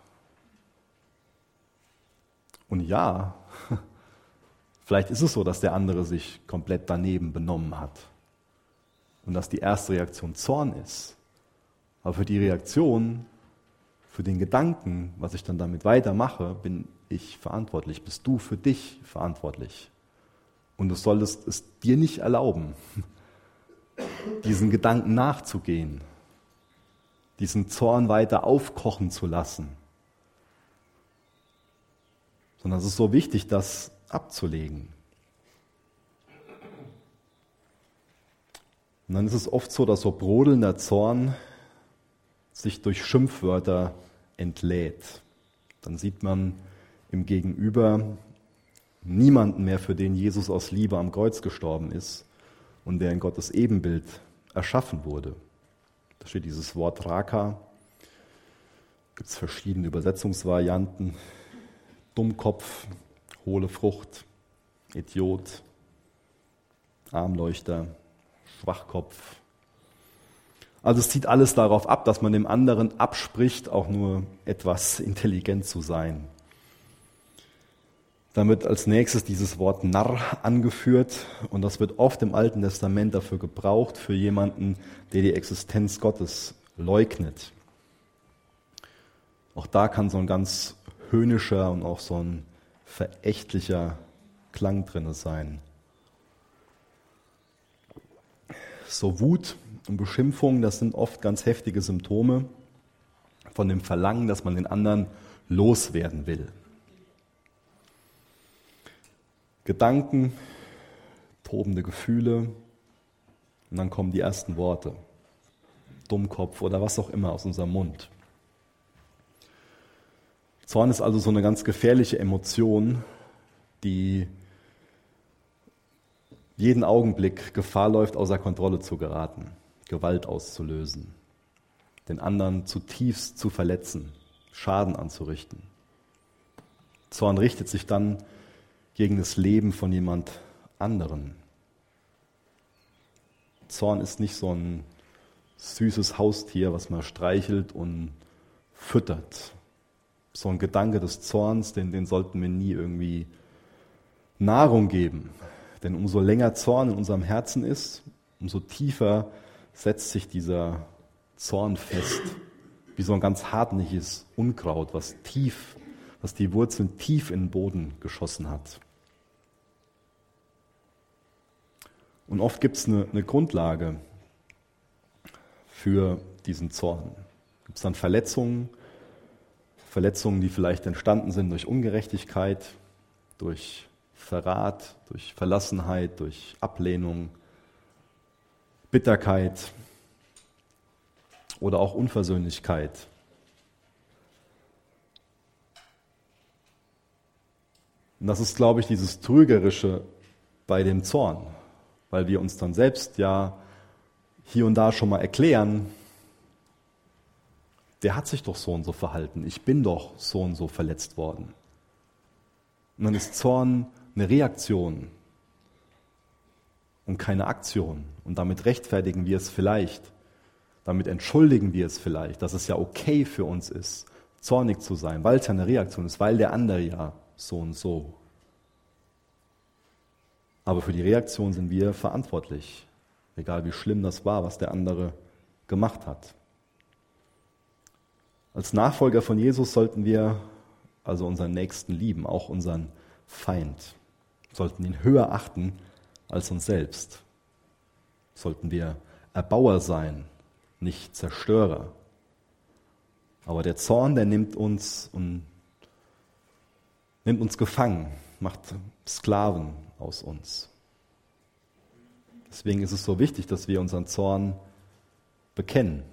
Und ja, vielleicht ist es so, dass der andere sich komplett daneben benommen hat. Und dass die erste Reaktion Zorn ist. Aber für die Reaktion, für den Gedanken, was ich dann damit weitermache, bin ich verantwortlich, bist du für dich verantwortlich. Und du solltest es dir nicht erlauben, diesen Gedanken nachzugehen, diesen Zorn weiter aufkochen zu lassen. Sondern es ist so wichtig, das abzulegen. Und dann ist es oft so, dass so brodelnder Zorn sich durch Schimpfwörter entlädt. Dann sieht man im Gegenüber niemanden mehr, für den Jesus aus Liebe am Kreuz gestorben ist und der in Gottes Ebenbild erschaffen wurde. Da steht dieses Wort Raka. Gibt es verschiedene Übersetzungsvarianten. Dummkopf, hohle Frucht, Idiot, Armleuchter, Schwachkopf. Also es zieht alles darauf ab, dass man dem anderen abspricht, auch nur etwas intelligent zu sein. Dann wird als nächstes dieses Wort Narr angeführt und das wird oft im Alten Testament dafür gebraucht, für jemanden, der die Existenz Gottes leugnet. Auch da kann so ein ganz höhnischer und auch so ein verächtlicher Klang drinne sein. So Wut und Beschimpfung, das sind oft ganz heftige Symptome von dem Verlangen, dass man den anderen loswerden will. Gedanken, tobende Gefühle und dann kommen die ersten Worte. Dummkopf oder was auch immer aus unserem Mund. Zorn ist also so eine ganz gefährliche Emotion, die jeden Augenblick Gefahr läuft, außer Kontrolle zu geraten, Gewalt auszulösen, den anderen zutiefst zu verletzen, Schaden anzurichten. Zorn richtet sich dann gegen das Leben von jemand anderen. Zorn ist nicht so ein süßes Haustier, was man streichelt und füttert. So ein Gedanke des Zorns, den, den sollten wir nie irgendwie Nahrung geben. Denn umso länger Zorn in unserem Herzen ist, umso tiefer setzt sich dieser Zorn fest. Wie so ein ganz hartnäckiges Unkraut, was tief, was die Wurzeln tief in den Boden geschossen hat. Und oft gibt es eine, eine, Grundlage für diesen Zorn. Gibt es dann Verletzungen, Verletzungen, die vielleicht entstanden sind durch Ungerechtigkeit, durch Verrat, durch Verlassenheit, durch Ablehnung, Bitterkeit oder auch Unversöhnlichkeit. Und das ist, glaube ich, dieses Trügerische bei dem Zorn weil wir uns dann selbst ja hier und da schon mal erklären, der hat sich doch so und so verhalten, ich bin doch so und so verletzt worden. Und dann ist Zorn eine Reaktion und keine Aktion. Und damit rechtfertigen wir es vielleicht, damit entschuldigen wir es vielleicht, dass es ja okay für uns ist, zornig zu sein, weil es ja eine Reaktion ist, weil der andere ja so und so aber für die Reaktion sind wir verantwortlich, egal wie schlimm das war, was der andere gemacht hat. Als Nachfolger von Jesus sollten wir also unseren Nächsten lieben, auch unseren Feind, sollten ihn höher achten als uns selbst. Sollten wir Erbauer sein, nicht Zerstörer. Aber der Zorn, der nimmt uns und nimmt uns gefangen, macht Sklaven aus uns. Deswegen ist es so wichtig, dass wir unseren Zorn bekennen,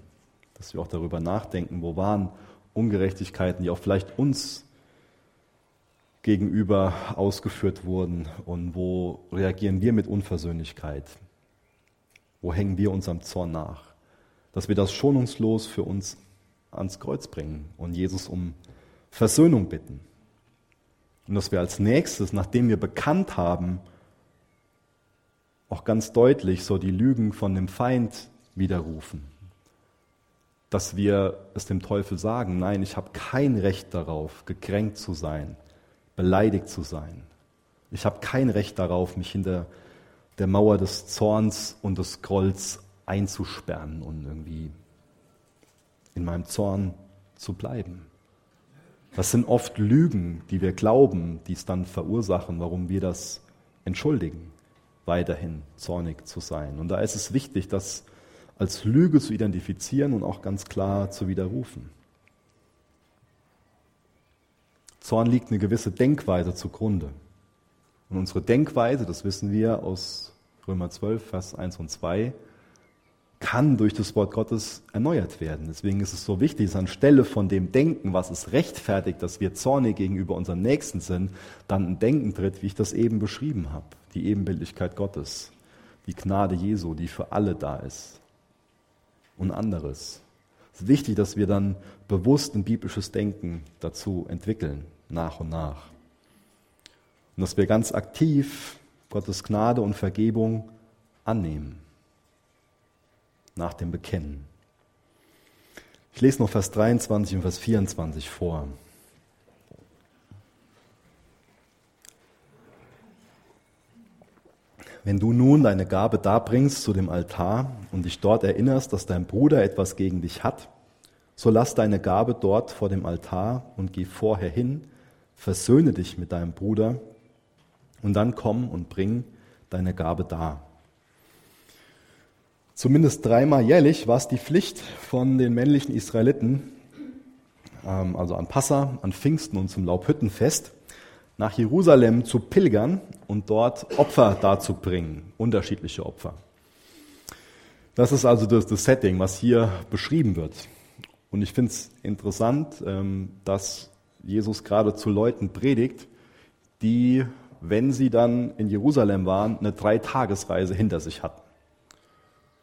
dass wir auch darüber nachdenken, wo waren Ungerechtigkeiten, die auch vielleicht uns gegenüber ausgeführt wurden und wo reagieren wir mit Unversöhnlichkeit, wo hängen wir unserem Zorn nach, dass wir das schonungslos für uns ans Kreuz bringen und Jesus um Versöhnung bitten. Und dass wir als nächstes, nachdem wir bekannt haben, auch ganz deutlich so die Lügen von dem Feind widerrufen. Dass wir es dem Teufel sagen, nein, ich habe kein Recht darauf, gekränkt zu sein, beleidigt zu sein. Ich habe kein Recht darauf, mich hinter der Mauer des Zorns und des Grolls einzusperren und irgendwie in meinem Zorn zu bleiben. Das sind oft Lügen, die wir glauben, die es dann verursachen, warum wir das entschuldigen, weiterhin zornig zu sein. Und da ist es wichtig, das als Lüge zu identifizieren und auch ganz klar zu widerrufen. Zorn liegt eine gewisse Denkweise zugrunde. Und unsere Denkweise, das wissen wir aus Römer 12, Vers 1 und 2, kann durch das Wort Gottes erneuert werden. Deswegen ist es so wichtig, dass anstelle von dem Denken, was es rechtfertigt, dass wir zornig gegenüber unserem Nächsten sind, dann ein Denken tritt, wie ich das eben beschrieben habe. Die Ebenbildlichkeit Gottes, die Gnade Jesu, die für alle da ist. Und anderes. Es ist wichtig, dass wir dann bewusst ein biblisches Denken dazu entwickeln, nach und nach. Und dass wir ganz aktiv Gottes Gnade und Vergebung annehmen nach dem Bekennen. Ich lese noch Vers 23 und Vers 24 vor. Wenn du nun deine Gabe darbringst zu dem Altar und dich dort erinnerst, dass dein Bruder etwas gegen dich hat, so lass deine Gabe dort vor dem Altar und geh vorher hin, versöhne dich mit deinem Bruder und dann komm und bring deine Gabe dar. Zumindest dreimal jährlich war es die Pflicht von den männlichen Israeliten, ähm, also an Passa, an Pfingsten und zum Laubhüttenfest, nach Jerusalem zu pilgern und dort Opfer darzubringen, unterschiedliche Opfer. Das ist also das, das Setting, was hier beschrieben wird. Und ich finde es interessant, ähm, dass Jesus gerade zu Leuten predigt, die, wenn sie dann in Jerusalem waren, eine Dreitagesreise hinter sich hatten.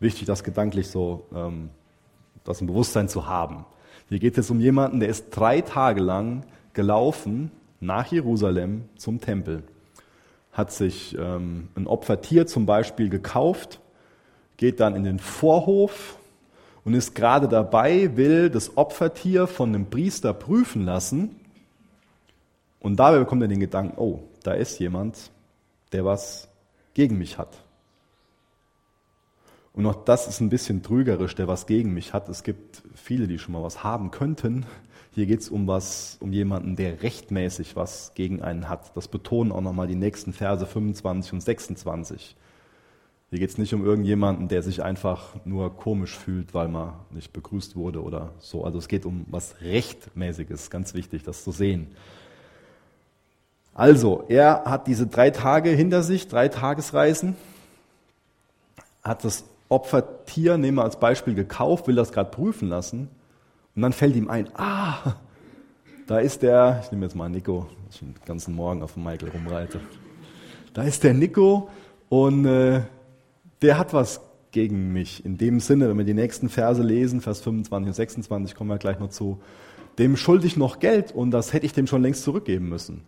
Wichtig, das gedanklich so, ähm, das im Bewusstsein zu haben. Hier geht es um jemanden, der ist drei Tage lang gelaufen nach Jerusalem zum Tempel, hat sich ähm, ein Opfertier zum Beispiel gekauft, geht dann in den Vorhof und ist gerade dabei, will das Opfertier von einem Priester prüfen lassen. Und dabei bekommt er den Gedanken, oh, da ist jemand, der was gegen mich hat. Und auch das ist ein bisschen trügerisch, der was gegen mich hat. Es gibt viele, die schon mal was haben könnten, hier geht es um was, um jemanden, der rechtmäßig was gegen einen hat. Das betonen auch nochmal die nächsten Verse 25 und 26. Hier geht es nicht um irgendjemanden, der sich einfach nur komisch fühlt, weil man nicht begrüßt wurde oder so. Also es geht um was Rechtmäßiges, ganz wichtig, das zu sehen. Also, er hat diese drei Tage hinter sich, drei Tagesreisen, hat das Opfertier, nehmen wir als Beispiel, gekauft, will das gerade prüfen lassen und dann fällt ihm ein, ah, da ist der, ich nehme jetzt mal Nico, ich den ganzen Morgen auf Michael rumreite. Da ist der Nico und äh, der hat was gegen mich. In dem Sinne, wenn wir die nächsten Verse lesen, Vers 25 und 26, kommen wir gleich noch zu, dem schulde ich noch Geld und das hätte ich dem schon längst zurückgeben müssen.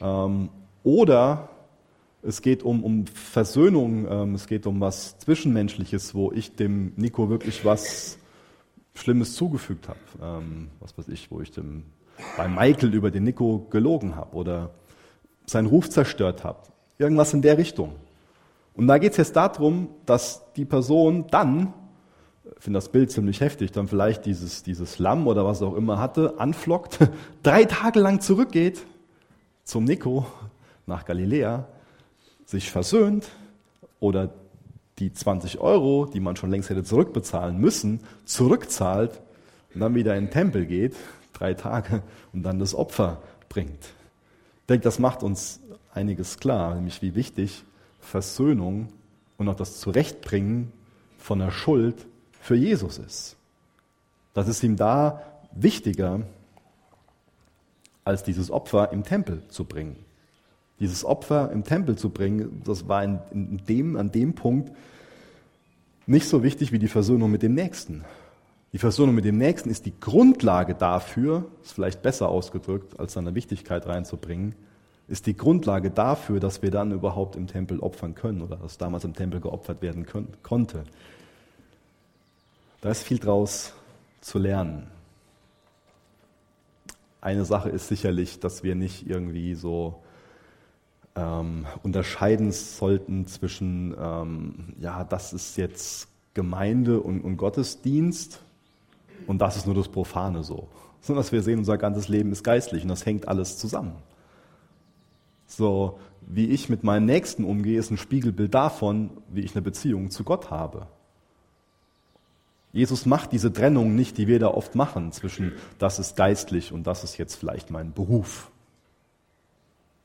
Ähm, oder es geht um, um Versöhnung, ähm, es geht um was Zwischenmenschliches, wo ich dem Nico wirklich was Schlimmes zugefügt habe. Ähm, was weiß ich, wo ich dem, bei Michael über den Nico gelogen habe oder seinen Ruf zerstört habe. Irgendwas in der Richtung. Und da geht es jetzt darum, dass die Person dann, ich finde das Bild ziemlich heftig, dann vielleicht dieses, dieses Lamm oder was auch immer hatte, anflockt, drei Tage lang zurückgeht zum Nico nach Galiläa, sich versöhnt oder die 20 Euro, die man schon längst hätte zurückbezahlen müssen, zurückzahlt und dann wieder in den Tempel geht, drei Tage, und dann das Opfer bringt. Ich denke, das macht uns einiges klar, nämlich wie wichtig Versöhnung und auch das Zurechtbringen von der Schuld für Jesus ist. Das ist ihm da wichtiger, als dieses Opfer im Tempel zu bringen. Dieses Opfer im Tempel zu bringen, das war in, in dem, an dem Punkt nicht so wichtig wie die Versöhnung mit dem Nächsten. Die Versöhnung mit dem Nächsten ist die Grundlage dafür, ist vielleicht besser ausgedrückt, als seine Wichtigkeit reinzubringen, ist die Grundlage dafür, dass wir dann überhaupt im Tempel opfern können oder dass damals im Tempel geopfert werden können, konnte. Da ist viel draus zu lernen. Eine Sache ist sicherlich, dass wir nicht irgendwie so ähm, unterscheiden sollten zwischen, ähm, ja, das ist jetzt Gemeinde und, und Gottesdienst und das ist nur das Profane so. Sondern dass wir sehen, unser ganzes Leben ist geistlich und das hängt alles zusammen. So, wie ich mit meinem Nächsten umgehe, ist ein Spiegelbild davon, wie ich eine Beziehung zu Gott habe. Jesus macht diese Trennung nicht, die wir da oft machen, zwischen das ist geistlich und das ist jetzt vielleicht mein Beruf.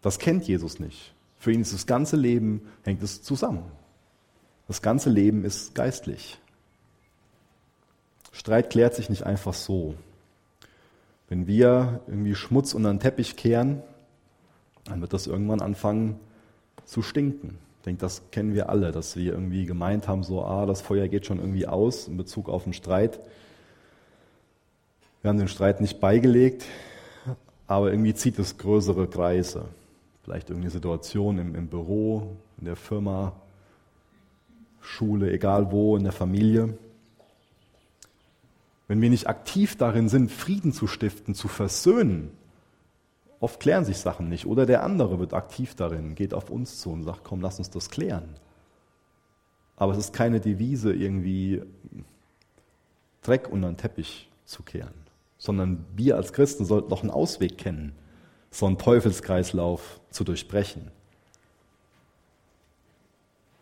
Das kennt Jesus nicht. Für ihn ist das ganze Leben, hängt es zusammen. Das ganze Leben ist geistlich. Streit klärt sich nicht einfach so. Wenn wir irgendwie Schmutz unter den Teppich kehren, dann wird das irgendwann anfangen zu stinken. Ich denke, das kennen wir alle, dass wir irgendwie gemeint haben, so, ah, das Feuer geht schon irgendwie aus in Bezug auf den Streit. Wir haben den Streit nicht beigelegt, aber irgendwie zieht es größere Kreise vielleicht irgendeine Situation im, im Büro, in der Firma, Schule, egal wo, in der Familie. Wenn wir nicht aktiv darin sind, Frieden zu stiften, zu versöhnen, oft klären sich Sachen nicht. Oder der andere wird aktiv darin, geht auf uns zu und sagt, komm, lass uns das klären. Aber es ist keine Devise, irgendwie Dreck unter den Teppich zu kehren, sondern wir als Christen sollten noch einen Ausweg kennen, so einen Teufelskreislauf zu durchbrechen.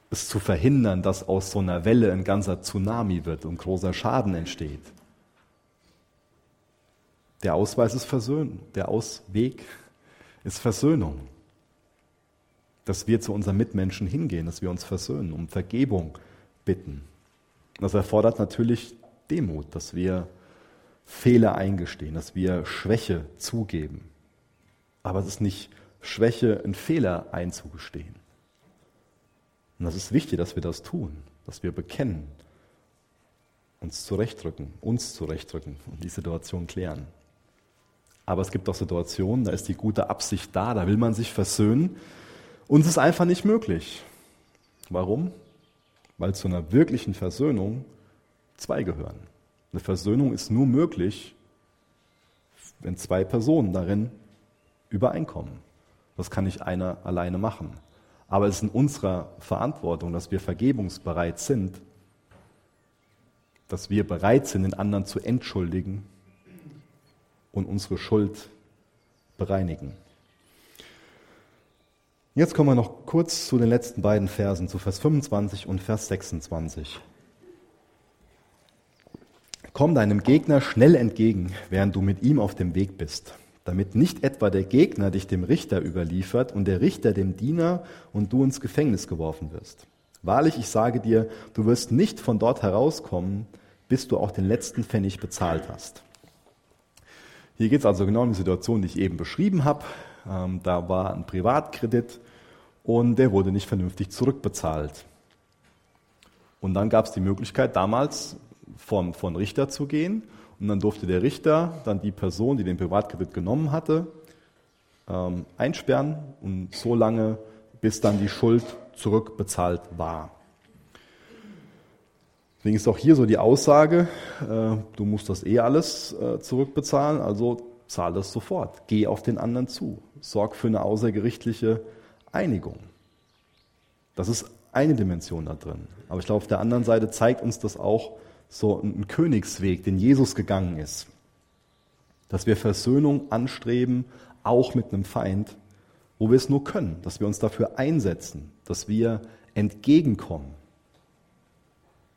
Es zu verhindern, dass aus so einer Welle ein ganzer Tsunami wird und großer Schaden entsteht. Der Ausweis ist Versöhnung. Der Ausweg ist Versöhnung. Dass wir zu unseren Mitmenschen hingehen, dass wir uns versöhnen, um Vergebung bitten. Das erfordert natürlich Demut, dass wir Fehler eingestehen, dass wir Schwäche zugeben. Aber es ist nicht Schwäche, einen Fehler einzugestehen. Und das ist wichtig, dass wir das tun, dass wir bekennen, uns zurechtrücken, uns zurechtrücken und die Situation klären. Aber es gibt auch Situationen, da ist die gute Absicht da, da will man sich versöhnen und es ist einfach nicht möglich. Warum? Weil zu einer wirklichen Versöhnung zwei gehören. Eine Versöhnung ist nur möglich, wenn zwei Personen darin übereinkommen. Das kann nicht einer alleine machen. Aber es ist in unserer Verantwortung, dass wir vergebungsbereit sind, dass wir bereit sind, den anderen zu entschuldigen und unsere Schuld bereinigen. Jetzt kommen wir noch kurz zu den letzten beiden Versen, zu Vers 25 und Vers 26. Komm deinem Gegner schnell entgegen, während du mit ihm auf dem Weg bist, damit nicht etwa der Gegner dich dem Richter überliefert und der Richter dem Diener und du ins Gefängnis geworfen wirst. Wahrlich, ich sage dir, du wirst nicht von dort herauskommen, bis du auch den letzten Pfennig bezahlt hast. Hier geht es also genau um die Situation, die ich eben beschrieben habe. Ähm, da war ein Privatkredit und der wurde nicht vernünftig zurückbezahlt. Und dann gab es die Möglichkeit, damals von, von Richter zu gehen. Und dann durfte der Richter dann die Person, die den Privatkredit genommen hatte, ähm, einsperren und so lange, bis dann die Schuld zurückbezahlt war. Deswegen ist auch hier so die Aussage, äh, du musst das eh alles äh, zurückbezahlen, also zahl das sofort. Geh auf den anderen zu. Sorg für eine außergerichtliche Einigung. Das ist eine Dimension da drin. Aber ich glaube, auf der anderen Seite zeigt uns das auch so ein Königsweg, den Jesus gegangen ist. Dass wir Versöhnung anstreben, auch mit einem Feind, wo wir es nur können, dass wir uns dafür einsetzen, dass wir entgegenkommen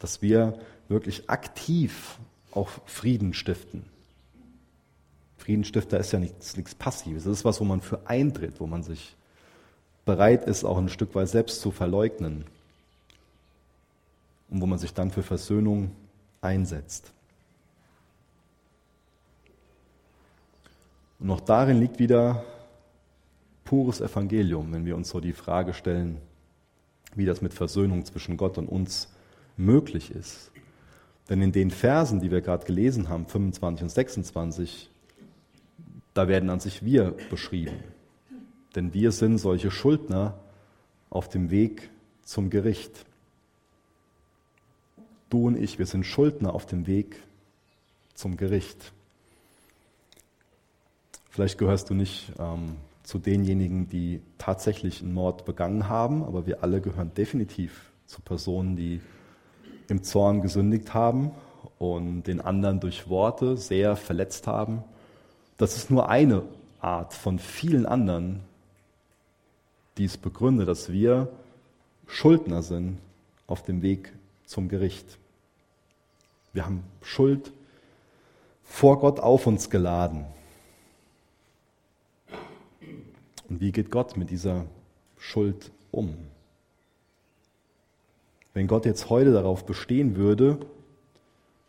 dass wir wirklich aktiv auch Frieden stiften. Friedensstifter ist ja nichts, nichts Passives. Das ist was, wo man für eintritt, wo man sich bereit ist, auch ein Stück weit selbst zu verleugnen und wo man sich dann für Versöhnung einsetzt. Und auch darin liegt wieder pures Evangelium, wenn wir uns so die Frage stellen, wie das mit Versöhnung zwischen Gott und uns möglich ist. Denn in den Versen, die wir gerade gelesen haben, 25 und 26, da werden an sich wir beschrieben. Denn wir sind solche Schuldner auf dem Weg zum Gericht. Du und ich, wir sind Schuldner auf dem Weg zum Gericht. Vielleicht gehörst du nicht ähm, zu denjenigen, die tatsächlich einen Mord begangen haben, aber wir alle gehören definitiv zu Personen, die im Zorn gesündigt haben und den anderen durch Worte sehr verletzt haben. Das ist nur eine Art von vielen anderen, die es begründet, dass wir Schuldner sind auf dem Weg zum Gericht. Wir haben Schuld vor Gott auf uns geladen. Und wie geht Gott mit dieser Schuld um? Wenn Gott jetzt heute darauf bestehen würde,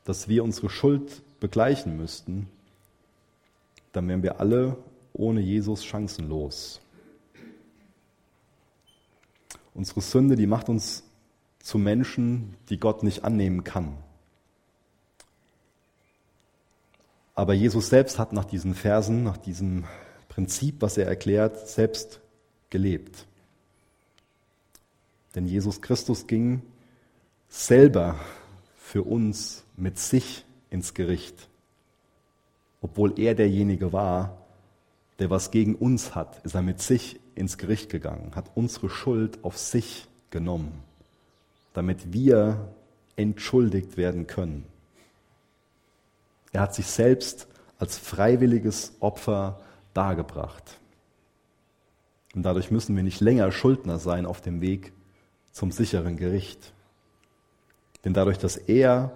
dass wir unsere Schuld begleichen müssten, dann wären wir alle ohne Jesus chancenlos. Unsere Sünde, die macht uns zu Menschen, die Gott nicht annehmen kann. Aber Jesus selbst hat nach diesen Versen, nach diesem Prinzip, was er erklärt, selbst gelebt. Denn Jesus Christus ging selber für uns mit sich ins Gericht, obwohl er derjenige war, der was gegen uns hat, ist er mit sich ins Gericht gegangen, hat unsere Schuld auf sich genommen, damit wir entschuldigt werden können. Er hat sich selbst als freiwilliges Opfer dargebracht. Und dadurch müssen wir nicht länger Schuldner sein auf dem Weg zum sicheren Gericht. Denn dadurch, dass er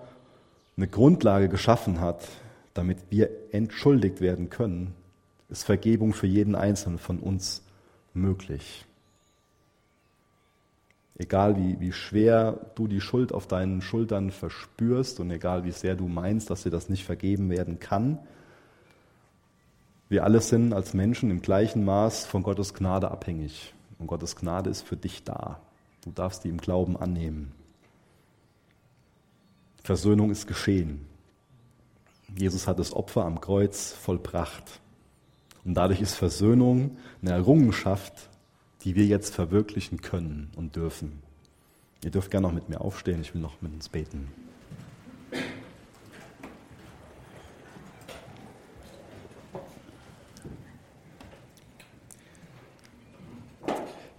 eine Grundlage geschaffen hat, damit wir entschuldigt werden können, ist Vergebung für jeden Einzelnen von uns möglich. Egal wie, wie schwer du die Schuld auf deinen Schultern verspürst und egal wie sehr du meinst, dass dir das nicht vergeben werden kann, wir alle sind als Menschen im gleichen Maß von Gottes Gnade abhängig. Und Gottes Gnade ist für dich da. Du darfst die im Glauben annehmen. Versöhnung ist geschehen. Jesus hat das Opfer am Kreuz vollbracht. Und dadurch ist Versöhnung eine Errungenschaft, die wir jetzt verwirklichen können und dürfen. Ihr dürft gerne noch mit mir aufstehen, ich will noch mit uns beten.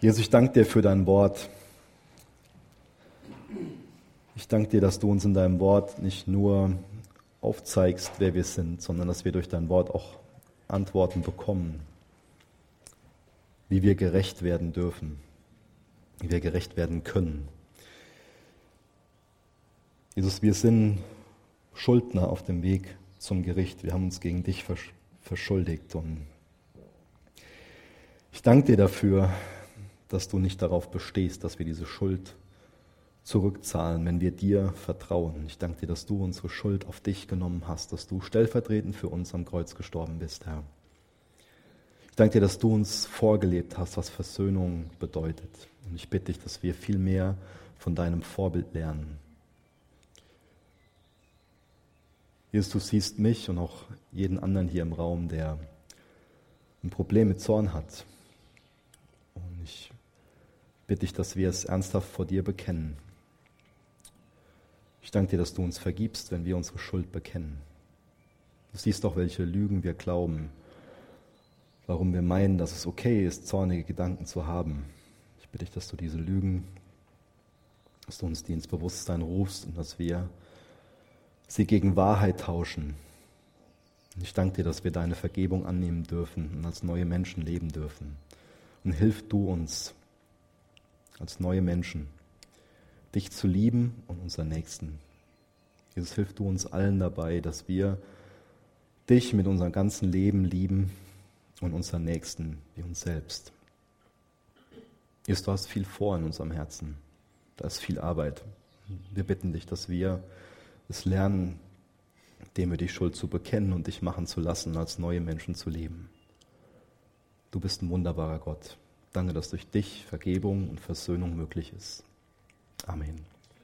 Jesus, ich danke dir für dein Wort. Ich danke dir, dass du uns in deinem Wort nicht nur aufzeigst, wer wir sind, sondern dass wir durch dein Wort auch Antworten bekommen, wie wir gerecht werden dürfen, wie wir gerecht werden können. Jesus, wir sind Schuldner auf dem Weg zum Gericht. Wir haben uns gegen dich verschuldigt. Und ich danke dir dafür, dass du nicht darauf bestehst, dass wir diese Schuld zurückzahlen, wenn wir dir vertrauen. Ich danke dir, dass du unsere Schuld auf dich genommen hast, dass du stellvertretend für uns am Kreuz gestorben bist, Herr. Ich danke dir, dass du uns vorgelebt hast, was Versöhnung bedeutet. Und ich bitte dich, dass wir viel mehr von deinem Vorbild lernen. Jesus, du siehst mich und auch jeden anderen hier im Raum, der ein Problem mit Zorn hat. Und ich bitte dich, dass wir es ernsthaft vor dir bekennen ich danke dir, dass du uns vergibst, wenn wir unsere Schuld bekennen. Du siehst doch, welche Lügen wir glauben, warum wir meinen, dass es okay ist, zornige Gedanken zu haben. Ich bitte dich, dass du diese Lügen, dass du uns die ins Bewusstsein rufst und dass wir sie gegen Wahrheit tauschen. Ich danke dir, dass wir deine Vergebung annehmen dürfen und als neue Menschen leben dürfen. Und hilf du uns als neue Menschen dich zu lieben und unseren Nächsten. Jesus, hilf du uns allen dabei, dass wir dich mit unserem ganzen Leben lieben und unseren Nächsten wie uns selbst. Jesus, du hast viel vor in unserem Herzen. Da ist viel Arbeit. Wir bitten dich, dass wir es lernen, dem wir die Schuld zu bekennen und dich machen zu lassen, als neue Menschen zu leben. Du bist ein wunderbarer Gott. Danke, dass durch dich Vergebung und Versöhnung möglich ist. Amen.